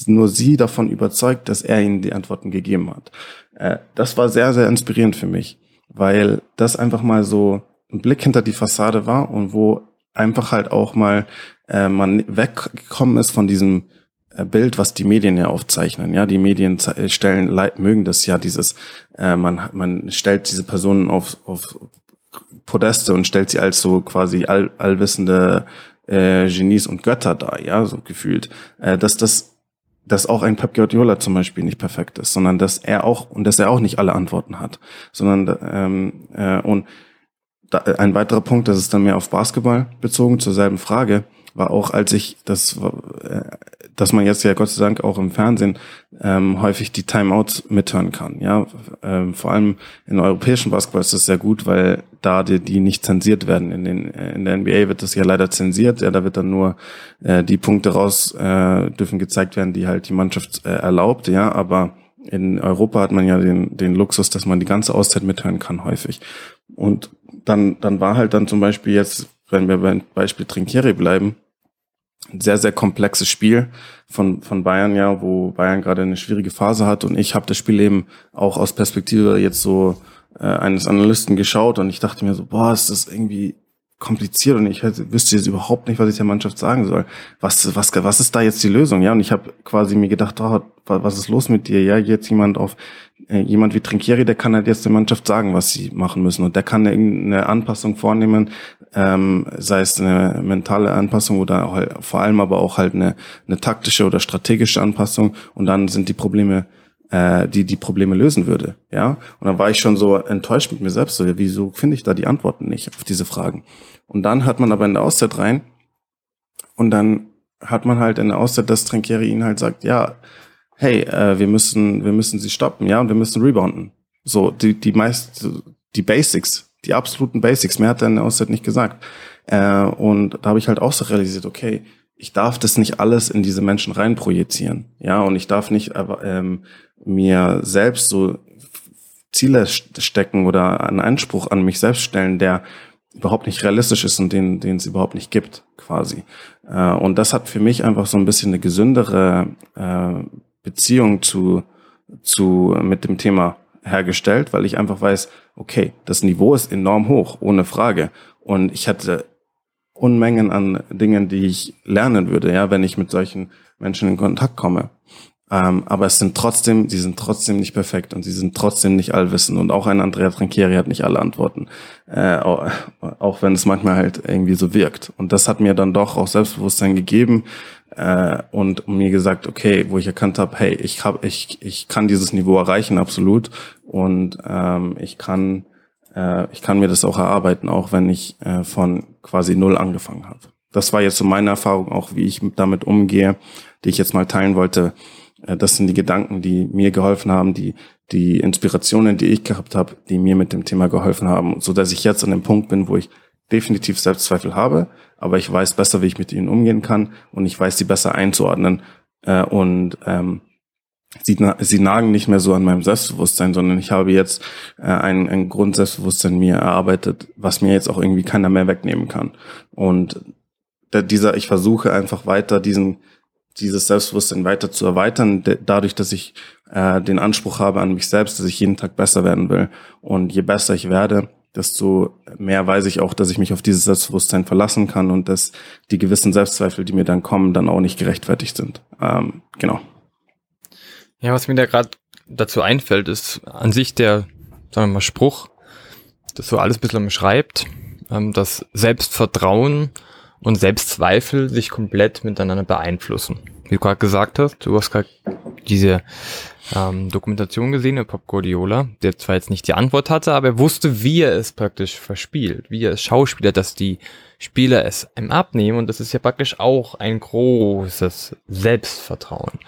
nur sie davon überzeugt, dass er ihnen die Antworten gegeben hat. Äh, das war sehr, sehr inspirierend für mich, weil das einfach mal so ein Blick hinter die Fassade war und wo einfach halt auch mal äh, man weggekommen ist von diesem äh, Bild, was die Medien ja aufzeichnen. Ja, die Medien stellen, mögen das ja, dieses, äh, man, man stellt diese Personen auf, auf Podeste und stellt sie als so quasi all, allwissende äh, Genies und Götter da, ja, so gefühlt. Äh, dass das dass auch ein Pep Guardiola zum Beispiel nicht perfekt ist, sondern dass er auch und dass er auch nicht alle Antworten hat, sondern ähm, äh, und da, ein weiterer Punkt, das ist dann mehr auf Basketball bezogen zur selben Frage, war auch, als ich das, äh, dass man jetzt ja Gott sei Dank auch im Fernsehen ähm, häufig die Timeouts mithören kann. Ja, ähm, vor allem in europäischen Basketball ist das sehr gut, weil da die, die nicht zensiert werden. In den äh, in der NBA wird das ja leider zensiert. Ja, da wird dann nur äh, die Punkte raus äh, dürfen gezeigt werden, die halt die Mannschaft äh, erlaubt. Ja, aber in Europa hat man ja den, den Luxus, dass man die ganze Auszeit mithören kann häufig. Und dann, dann war halt dann zum Beispiel jetzt, wenn wir beim Beispiel Trinkieri bleiben, ein sehr, sehr komplexes Spiel von, von Bayern ja, wo Bayern gerade eine schwierige Phase hat und ich habe das Spiel eben auch aus Perspektive jetzt so äh, eines Analysten geschaut und ich dachte mir so, boah, ist das irgendwie kompliziert und ich wüsste jetzt überhaupt nicht, was ich der Mannschaft sagen soll. Was, was, was ist da jetzt die Lösung? Ja, und ich habe quasi mir gedacht, oh, was ist los mit dir? Ja, jetzt jemand auf, äh, jemand wie Trinkieri, der kann halt jetzt der Mannschaft sagen, was sie machen müssen und der kann irgendeine Anpassung vornehmen, ähm, sei es eine mentale Anpassung oder vor allem aber auch halt eine, eine taktische oder strategische Anpassung und dann sind die Probleme äh, die die Probleme lösen würde. Ja, und dann war ich schon so enttäuscht mit mir selbst. So, ja, wieso finde ich da die Antworten nicht auf diese Fragen? Und dann hat man aber in der Auszeit rein und dann hat man halt in der Auszeit, dass Trinkieri ihn halt sagt, ja, hey, äh, wir müssen, wir müssen sie stoppen, ja, und wir müssen rebounden. So, die, die meist, die Basics, die absoluten Basics, mehr hat er in der Auszeit nicht gesagt. Äh, und da habe ich halt auch so realisiert, okay, ich darf das nicht alles in diese Menschen reinprojizieren. Ja, und ich darf nicht ähm, mir selbst so Ziele stecken oder einen Anspruch an mich selbst stellen, der überhaupt nicht realistisch ist und den, den es überhaupt nicht gibt, quasi. Äh, und das hat für mich einfach so ein bisschen eine gesündere äh, Beziehung zu, zu mit dem Thema hergestellt, weil ich einfach weiß, okay, das Niveau ist enorm hoch, ohne Frage. Und ich hatte Unmengen an Dingen, die ich lernen würde, ja, wenn ich mit solchen Menschen in Kontakt komme. Ähm, aber es sind trotzdem, sie sind trotzdem nicht perfekt und sie sind trotzdem nicht allwissend. Und auch ein Andrea Trinchieri hat nicht alle Antworten. Äh, auch, wenn es manchmal halt irgendwie so wirkt. Und das hat mir dann doch auch Selbstbewusstsein gegeben äh, und mir gesagt, okay, wo ich erkannt habe, hey, ich hab, ich, ich kann dieses Niveau erreichen, absolut. Und ähm, ich kann äh, ich kann mir das auch erarbeiten, auch wenn ich äh, von quasi null angefangen habe. Das war jetzt so meine Erfahrung, auch wie ich damit umgehe, die ich jetzt mal teilen wollte. Äh, das sind die Gedanken, die mir geholfen haben, die die Inspirationen, die ich gehabt habe, die mir mit dem Thema geholfen haben, so dass ich jetzt an dem Punkt bin, wo ich definitiv Selbstzweifel habe, aber ich weiß besser, wie ich mit ihnen umgehen kann und ich weiß, sie besser einzuordnen äh, und ähm, sie, sie nagen nicht mehr so an meinem Selbstbewusstsein, sondern ich habe jetzt äh, ein, ein Grundselbstbewusstsein mir erarbeitet, was mir jetzt auch irgendwie keiner mehr wegnehmen kann. Und der, dieser, ich versuche einfach weiter diesen, dieses Selbstbewusstsein weiter zu erweitern, dadurch, dass ich äh, den Anspruch habe an mich selbst, dass ich jeden Tag besser werden will. Und je besser ich werde, desto mehr weiß ich auch, dass ich mich auf dieses Selbstbewusstsein verlassen kann und dass die gewissen Selbstzweifel, die mir dann kommen, dann auch nicht gerechtfertigt sind. Ähm, genau.
Ja, was mir da gerade dazu einfällt, ist an sich der, sagen wir mal, Spruch, das so alles ein bisschen beschreibt, ähm, dass Selbstvertrauen und Selbstzweifel sich komplett miteinander beeinflussen. Wie du gerade gesagt hast, du hast gerade diese ähm, Dokumentation gesehen mit Pop Guardiola, der zwar jetzt nicht die Antwort hatte, aber er wusste, wie er es praktisch verspielt, wie er es Schauspieler, dass die Spieler es ihm abnehmen und das ist ja praktisch auch ein großes Selbstvertrauen.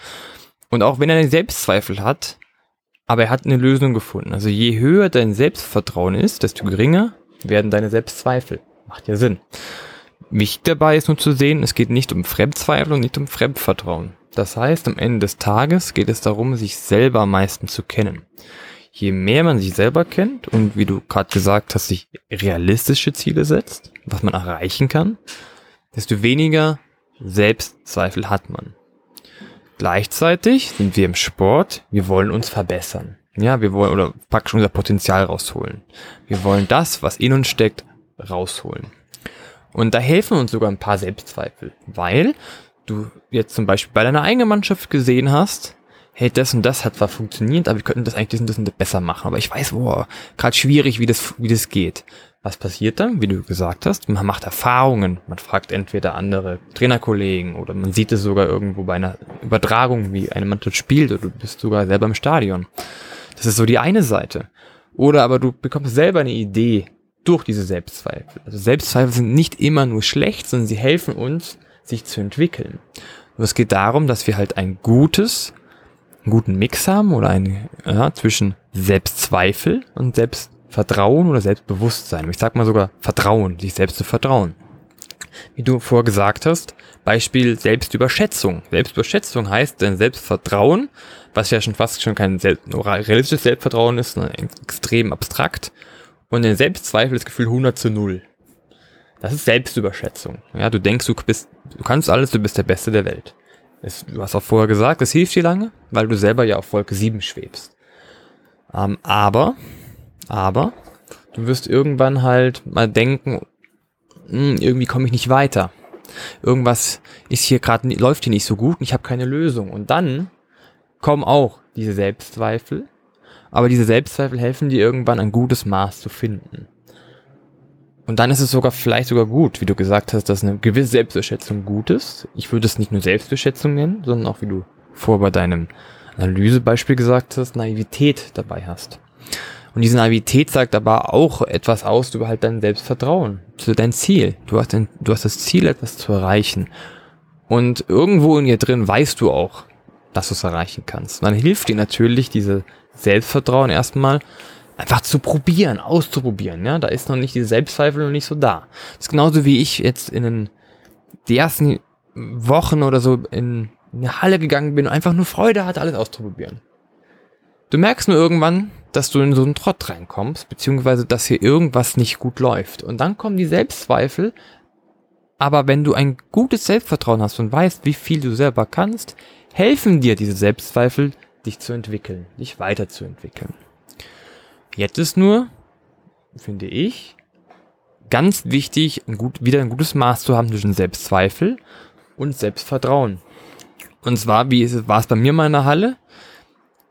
Und auch wenn er einen Selbstzweifel hat, aber er hat eine Lösung gefunden. Also je höher dein Selbstvertrauen ist, desto geringer werden deine Selbstzweifel. Macht ja Sinn. Wichtig dabei ist nur zu sehen, es geht nicht um Fremdzweifel und nicht um Fremdvertrauen. Das heißt, am Ende des Tages geht es darum, sich selber am meisten zu kennen. Je mehr man sich selber kennt und wie du gerade gesagt hast, sich realistische Ziele setzt, was man erreichen kann, desto weniger Selbstzweifel hat man. Gleichzeitig sind wir im Sport, wir wollen uns verbessern. Ja, wir wollen oder praktisch unser Potenzial rausholen. Wir wollen das, was in uns steckt, rausholen. Und da helfen uns sogar ein paar Selbstzweifel, weil du jetzt zum Beispiel bei deiner eigenen Mannschaft gesehen hast, hey, das und das hat zwar funktioniert, aber wir könnten das eigentlich das und das, und das besser machen. Aber ich weiß, boah, gerade schwierig, wie das, wie das geht. Was passiert dann? Wie du gesagt hast, man macht Erfahrungen. Man fragt entweder andere Trainerkollegen oder man sieht es sogar irgendwo bei einer Übertragung, wie eine Mannschaft spielt oder du bist sogar selber im Stadion. Das ist so die eine Seite. Oder aber du bekommst selber eine Idee durch diese Selbstzweifel. Also Selbstzweifel sind nicht immer nur schlecht, sondern sie helfen uns, sich zu entwickeln. Und es geht darum, dass wir halt ein gutes, einen guten Mix haben oder ein, ja, zwischen Selbstzweifel und Selbst Vertrauen oder Selbstbewusstsein. Ich sag mal sogar Vertrauen, sich selbst zu vertrauen. Wie du vorher gesagt hast, Beispiel Selbstüberschätzung. Selbstüberschätzung heißt dein Selbstvertrauen, was ja schon fast schon kein realistisches Selbstvertrauen ist, sondern extrem abstrakt. Und in Selbstzweifel das Gefühl 100 zu 0. Das ist Selbstüberschätzung. Ja, du denkst, du bist, du kannst alles, du bist der Beste der Welt. Das, du hast auch vorher gesagt, das hilft dir lange, weil du selber ja auf Wolke 7 schwebst. Ähm, aber aber du wirst irgendwann halt mal denken, hm, irgendwie komme ich nicht weiter. Irgendwas ist hier gerade läuft hier nicht so gut und ich habe keine Lösung. Und dann kommen auch diese Selbstzweifel, aber diese Selbstzweifel helfen dir irgendwann ein gutes Maß zu finden. Und dann ist es sogar vielleicht sogar gut, wie du gesagt hast, dass eine gewisse Selbstbeschätzung gut ist. Ich würde es nicht nur Selbstbeschätzung nennen, sondern auch, wie du vor bei deinem Analysebeispiel gesagt hast, Naivität dabei hast. Und diese Naivität sagt aber auch etwas aus über halt dein Selbstvertrauen, zu dein Ziel. Du hast, ein, du hast das Ziel, etwas zu erreichen. Und irgendwo in dir drin weißt du auch, dass du es erreichen kannst. Und dann hilft dir natürlich diese Selbstvertrauen erstmal einfach zu probieren, auszuprobieren. Ja, da ist noch nicht diese Selbstzweifel noch nicht so da. Das ist genauso wie ich jetzt in den die ersten Wochen oder so in eine Halle gegangen bin und einfach nur Freude hatte, alles auszuprobieren. Du merkst nur irgendwann, dass du in so einen Trott reinkommst, beziehungsweise dass hier irgendwas nicht gut läuft. Und dann kommen die Selbstzweifel. Aber wenn du ein gutes Selbstvertrauen hast und weißt, wie viel du selber kannst, helfen dir diese Selbstzweifel, dich zu entwickeln, dich weiterzuentwickeln. Jetzt ist nur, finde ich, ganz wichtig, ein gut, wieder ein gutes Maß zu haben zwischen Selbstzweifel und Selbstvertrauen. Und zwar, wie war es bei mir in der Halle?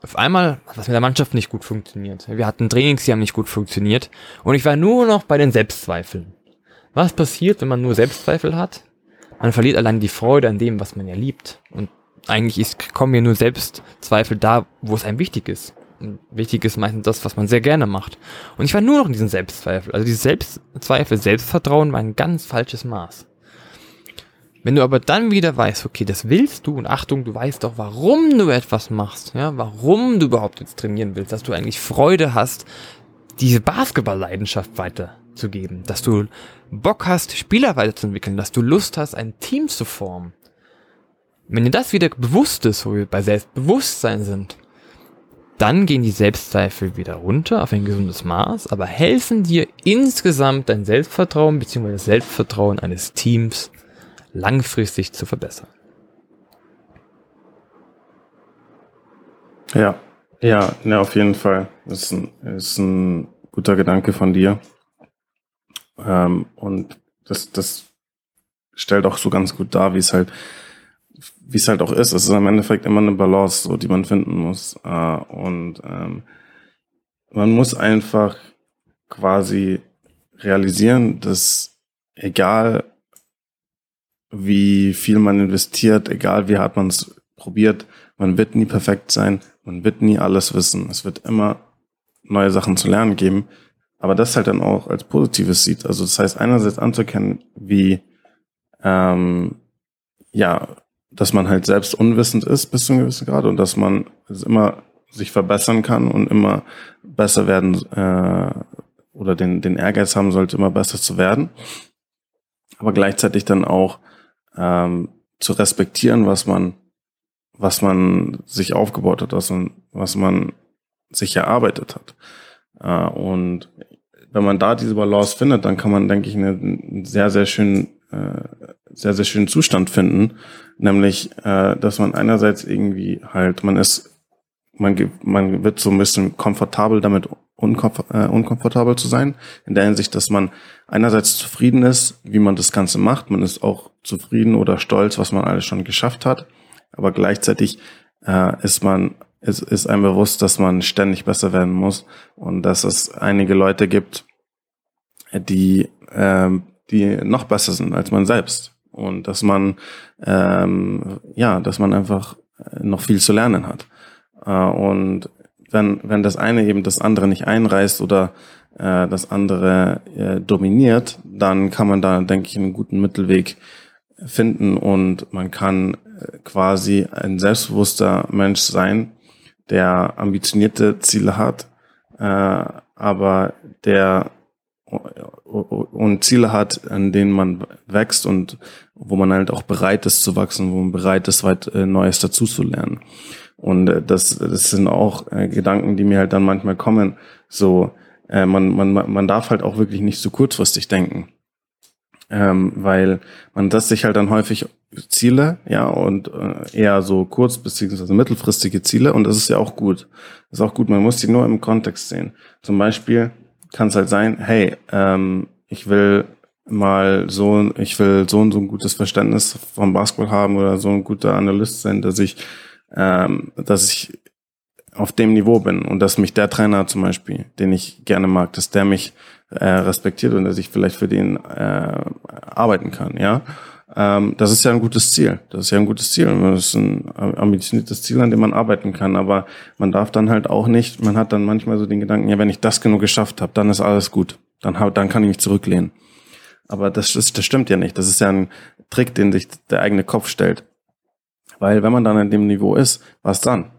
Auf einmal hat was mit der Mannschaft nicht gut funktioniert. Wir hatten Trainings, die haben nicht gut funktioniert. Und ich war nur noch bei den Selbstzweifeln. Was passiert, wenn man nur Selbstzweifel hat? Man verliert allein die Freude an dem, was man ja liebt. Und eigentlich ist, kommen mir nur Selbstzweifel da, wo es einem wichtig ist. Und wichtig ist meistens das, was man sehr gerne macht. Und ich war nur noch in diesen Selbstzweifel. Also diese Selbstzweifel, Selbstvertrauen war ein ganz falsches Maß. Wenn du aber dann wieder weißt, okay, das willst du und Achtung, du weißt doch, warum du etwas machst, ja, warum du überhaupt jetzt trainieren willst, dass du eigentlich Freude hast, diese Basketball-Leidenschaft weiterzugeben, dass du Bock hast, Spieler weiterzuentwickeln, dass du Lust hast, ein Team zu formen. Wenn dir das wieder bewusst ist, wo wir bei Selbstbewusstsein sind, dann gehen die Selbstzweifel wieder runter auf ein gesundes Maß, aber helfen dir insgesamt dein Selbstvertrauen bzw. das Selbstvertrauen eines Teams langfristig zu verbessern.
Ja, ja, ja, auf jeden Fall. Das ist ein, ist ein guter Gedanke von dir. Ähm, und das, das stellt auch so ganz gut dar, wie es halt, wie es halt auch ist. Es ist im Endeffekt immer eine Balance, so, die man finden muss. Äh, und ähm, man muss einfach quasi realisieren, dass egal wie viel man investiert, egal wie hart man es probiert, man wird nie perfekt sein, man wird nie alles wissen. Es wird immer neue Sachen zu lernen geben, aber das halt dann auch als Positives sieht. Also das heißt einerseits anzuerkennen, wie ähm, ja, dass man halt selbst unwissend ist bis zu einem gewissen Grad und dass man es immer sich verbessern kann und immer besser werden äh, oder den, den Ehrgeiz haben sollte, immer besser zu werden. Aber gleichzeitig dann auch ähm, zu respektieren, was man, was man sich aufgebaut hat, was man, was man sich erarbeitet hat. Äh, und wenn man da diese Balance findet, dann kann man, denke ich, einen sehr, sehr schönen, äh, sehr, sehr schönen Zustand finden. Nämlich, äh, dass man einerseits irgendwie halt, man ist, man, man wird so ein bisschen komfortabel damit äh, unkomfortabel zu sein, in der Hinsicht, dass man einerseits zufrieden ist, wie man das Ganze macht, man ist auch zufrieden oder stolz, was man alles schon geschafft hat, aber gleichzeitig äh, ist man ist, ist einem bewusst, dass man ständig besser werden muss und dass es einige Leute gibt, die äh, die noch besser sind als man selbst. Und dass man ähm, ja, dass man einfach noch viel zu lernen hat. Äh, und wenn, wenn das eine eben das andere nicht einreißt oder äh, das andere äh, dominiert, dann kann man da, denke ich, einen guten Mittelweg finden und man kann äh, quasi ein selbstbewusster Mensch sein, der ambitionierte Ziele hat, äh, aber der und Ziele hat, an denen man wächst und wo man halt auch bereit ist zu wachsen, wo man bereit ist, weit äh, Neues dazuzulernen. Und äh, das, das sind auch Gedanken, die mir halt dann manchmal kommen. So, äh, man, man, man darf halt auch wirklich nicht so kurzfristig denken. Ähm, weil man das sich halt dann häufig Ziele, ja, und äh, eher so kurz- beziehungsweise mittelfristige Ziele, und das ist ja auch gut. Das ist auch gut, man muss die nur im Kontext sehen. Zum Beispiel kann es halt sein, hey, ähm, ich will mal so, ich will so und so ein gutes Verständnis vom Basketball haben oder so ein guter Analyst sein, dass ich ähm, dass ich auf dem Niveau bin und dass mich der Trainer zum Beispiel, den ich gerne mag, dass der mich äh, respektiert und dass ich vielleicht für den äh, arbeiten kann, ja. Ähm, das ist ja ein gutes Ziel. Das ist ja ein gutes Ziel. Das ist ein ambitioniertes Ziel, an dem man arbeiten kann. Aber man darf dann halt auch nicht, man hat dann manchmal so den Gedanken, ja, wenn ich das genug geschafft habe, dann ist alles gut. Dann, dann kann ich mich zurücklehnen. Aber das, das, das stimmt ja nicht. Das ist ja ein Trick, den sich der eigene Kopf stellt. Weil wenn man dann an dem Niveau ist, was dann?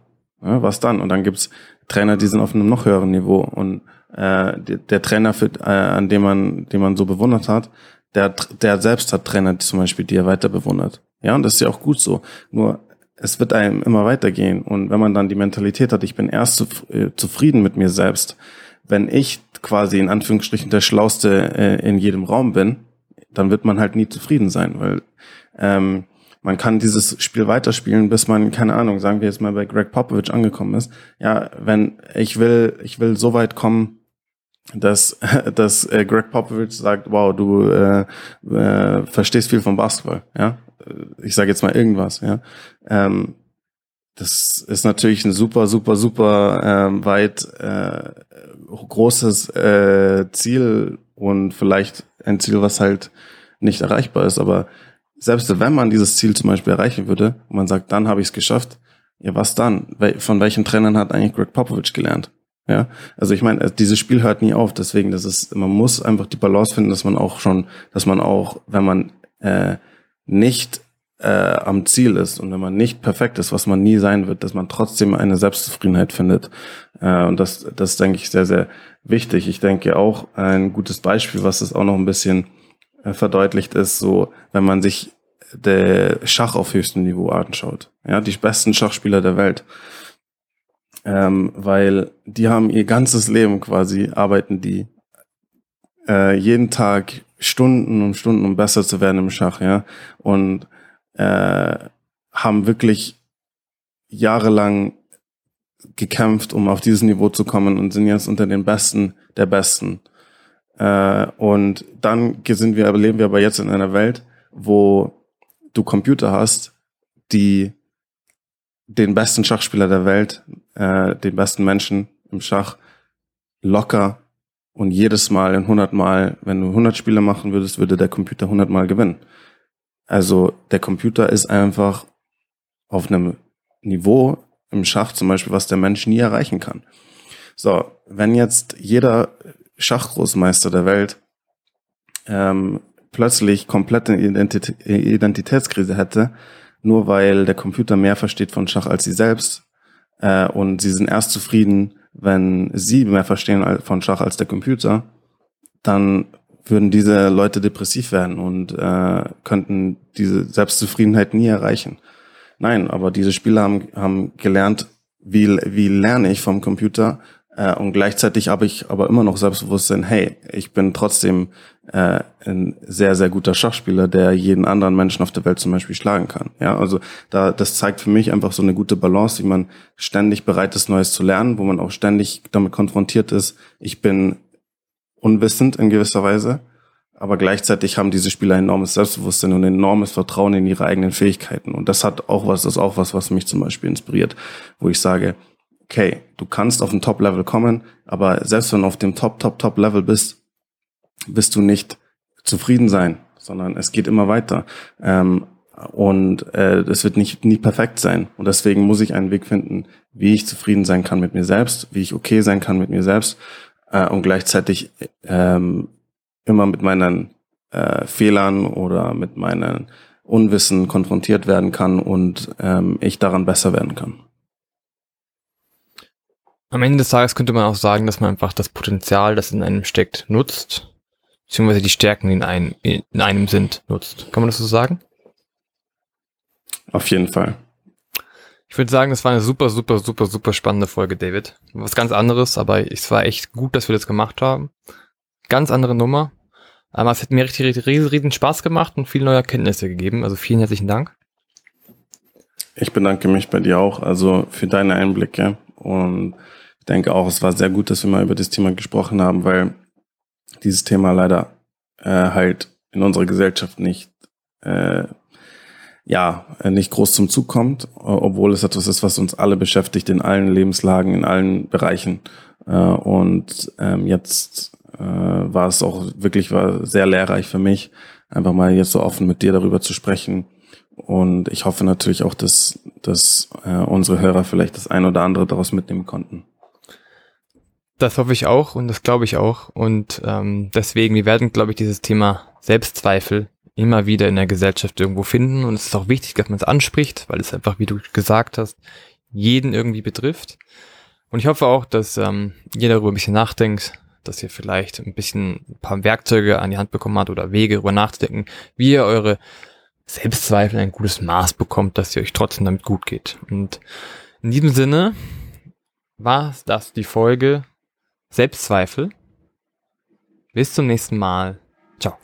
Ja, was dann? Und dann gibt's Trainer, die sind auf einem noch höheren Niveau. Und äh, der, der Trainer, für, äh, an dem man, den man so bewundert hat, der, der selbst hat Trainer, die zum Beispiel, die er weiter bewundert. Ja, und das ist ja auch gut so. Nur es wird einem immer weitergehen. Und wenn man dann die Mentalität hat, ich bin erst zu, äh, zufrieden mit mir selbst, wenn ich quasi in Anführungsstrichen der Schlauste äh, in jedem Raum bin, dann wird man halt nie zufrieden sein, weil ähm, man kann dieses Spiel weiterspielen, bis man, keine Ahnung, sagen wir jetzt mal bei Greg Popovich angekommen ist. Ja, wenn ich will, ich will so weit kommen, dass, dass äh, Greg Popovich sagt, wow, du äh, äh, verstehst viel vom Basketball, ja. Ich sage jetzt mal irgendwas, ja. Ähm, das ist natürlich ein super, super, super ähm, weit äh, großes äh, Ziel und vielleicht ein Ziel, was halt nicht erreichbar ist. Aber selbst wenn man dieses Ziel zum Beispiel erreichen würde und man sagt, dann habe ich es geschafft, ja, was dann? Von welchen Trainern hat eigentlich Greg Popovich gelernt? Ja, also ich meine, dieses Spiel hört nie auf, deswegen, das ist, man muss einfach die Balance finden, dass man auch schon, dass man auch, wenn man äh, nicht äh, am Ziel ist und wenn man nicht perfekt ist, was man nie sein wird, dass man trotzdem eine Selbstzufriedenheit findet. Äh, und das, das denke ich, sehr, sehr wichtig. Ich denke auch ein gutes Beispiel, was es auch noch ein bisschen äh, verdeutlicht ist, so wenn man sich der Schach auf höchstem Niveau anschaut. Ja, die besten Schachspieler der Welt. Ähm, weil die haben ihr ganzes Leben quasi, arbeiten die äh, jeden Tag Stunden und Stunden, um besser zu werden im Schach, ja. Und äh, haben wirklich jahrelang gekämpft, um auf dieses Niveau zu kommen und sind jetzt unter den Besten der Besten. Äh, und dann sind wir, leben wir aber jetzt in einer Welt, wo du Computer hast, die den besten Schachspieler der Welt, äh, den besten Menschen im Schach locker und jedes Mal in 100 Mal, wenn du 100 Spiele machen würdest, würde der Computer 100 Mal gewinnen. Also der Computer ist einfach auf einem Niveau im Schach zum Beispiel, was der Mensch nie erreichen kann. So, wenn jetzt jeder Schachgroßmeister der Welt ähm, plötzlich komplett eine Identitä Identitätskrise hätte, nur weil der Computer mehr versteht von Schach als sie selbst äh, und sie sind erst zufrieden, wenn sie mehr verstehen von Schach als der Computer, dann würden diese Leute depressiv werden und äh, könnten diese Selbstzufriedenheit nie erreichen. Nein, aber diese Spieler haben, haben gelernt, wie, wie lerne ich vom Computer äh, und gleichzeitig habe ich aber immer noch Selbstbewusstsein, hey, ich bin trotzdem äh, ein sehr, sehr guter Schachspieler, der jeden anderen Menschen auf der Welt zum Beispiel schlagen kann. Ja, also da, das zeigt für mich einfach so eine gute Balance, wie man ständig bereit ist, Neues zu lernen, wo man auch ständig damit konfrontiert ist, ich bin unwissend in gewisser Weise, aber gleichzeitig haben diese Spieler enormes Selbstbewusstsein und enormes Vertrauen in ihre eigenen Fähigkeiten. Und das hat auch was, das ist auch was, was mich zum Beispiel inspiriert, wo ich sage, okay, du kannst auf ein Top-Level kommen, aber selbst wenn du auf dem Top, Top, Top-Level bist, wirst du nicht zufrieden sein, sondern es geht immer weiter. Ähm, und äh, es wird nicht nie perfekt sein. Und deswegen muss ich einen Weg finden, wie ich zufrieden sein kann mit mir selbst, wie ich okay sein kann mit mir selbst äh, und gleichzeitig ähm, immer mit meinen äh, Fehlern oder mit meinen Unwissen konfrontiert werden kann und ähm, ich daran besser werden kann.
Am Ende des Tages könnte man auch sagen, dass man einfach das Potenzial, das in einem steckt, nutzt, beziehungsweise die Stärken, die in einem, in einem sind, nutzt. Kann man das so sagen?
Auf jeden Fall.
Ich würde sagen, das war eine super, super, super, super spannende Folge, David. Was ganz anderes, aber es war echt gut, dass wir das gemacht haben. Ganz andere Nummer. Aber es hat mir richtig, richtig, riesen, riesen Spaß gemacht und viele neue Erkenntnisse gegeben. Also vielen herzlichen Dank.
Ich bedanke mich bei dir auch, also für deine Einblicke und ich denke auch, es war sehr gut, dass wir mal über das Thema gesprochen haben, weil dieses Thema leider äh, halt in unserer Gesellschaft nicht äh, ja nicht groß zum Zug kommt, obwohl es etwas ist, was uns alle beschäftigt in allen Lebenslagen, in allen Bereichen. Äh, und ähm, jetzt äh, war es auch wirklich war sehr lehrreich für mich, einfach mal jetzt so offen mit dir darüber zu sprechen. Und ich hoffe natürlich auch, dass, dass äh, unsere Hörer vielleicht das ein oder andere daraus mitnehmen konnten.
Das hoffe ich auch und das glaube ich auch. Und ähm, deswegen, wir werden, glaube ich, dieses Thema Selbstzweifel immer wieder in der Gesellschaft irgendwo finden. Und es ist auch wichtig, dass man es anspricht, weil es einfach, wie du gesagt hast, jeden irgendwie betrifft. Und ich hoffe auch, dass ähm, ihr darüber ein bisschen nachdenkt, dass ihr vielleicht ein bisschen ein paar Werkzeuge an die Hand bekommen habt oder Wege darüber nachzudenken, wie ihr eure Selbstzweifel ein gutes Maß bekommt, dass ihr euch trotzdem damit gut geht. Und in diesem Sinne war das die Folge Selbstzweifel. Bis zum nächsten Mal. Ciao.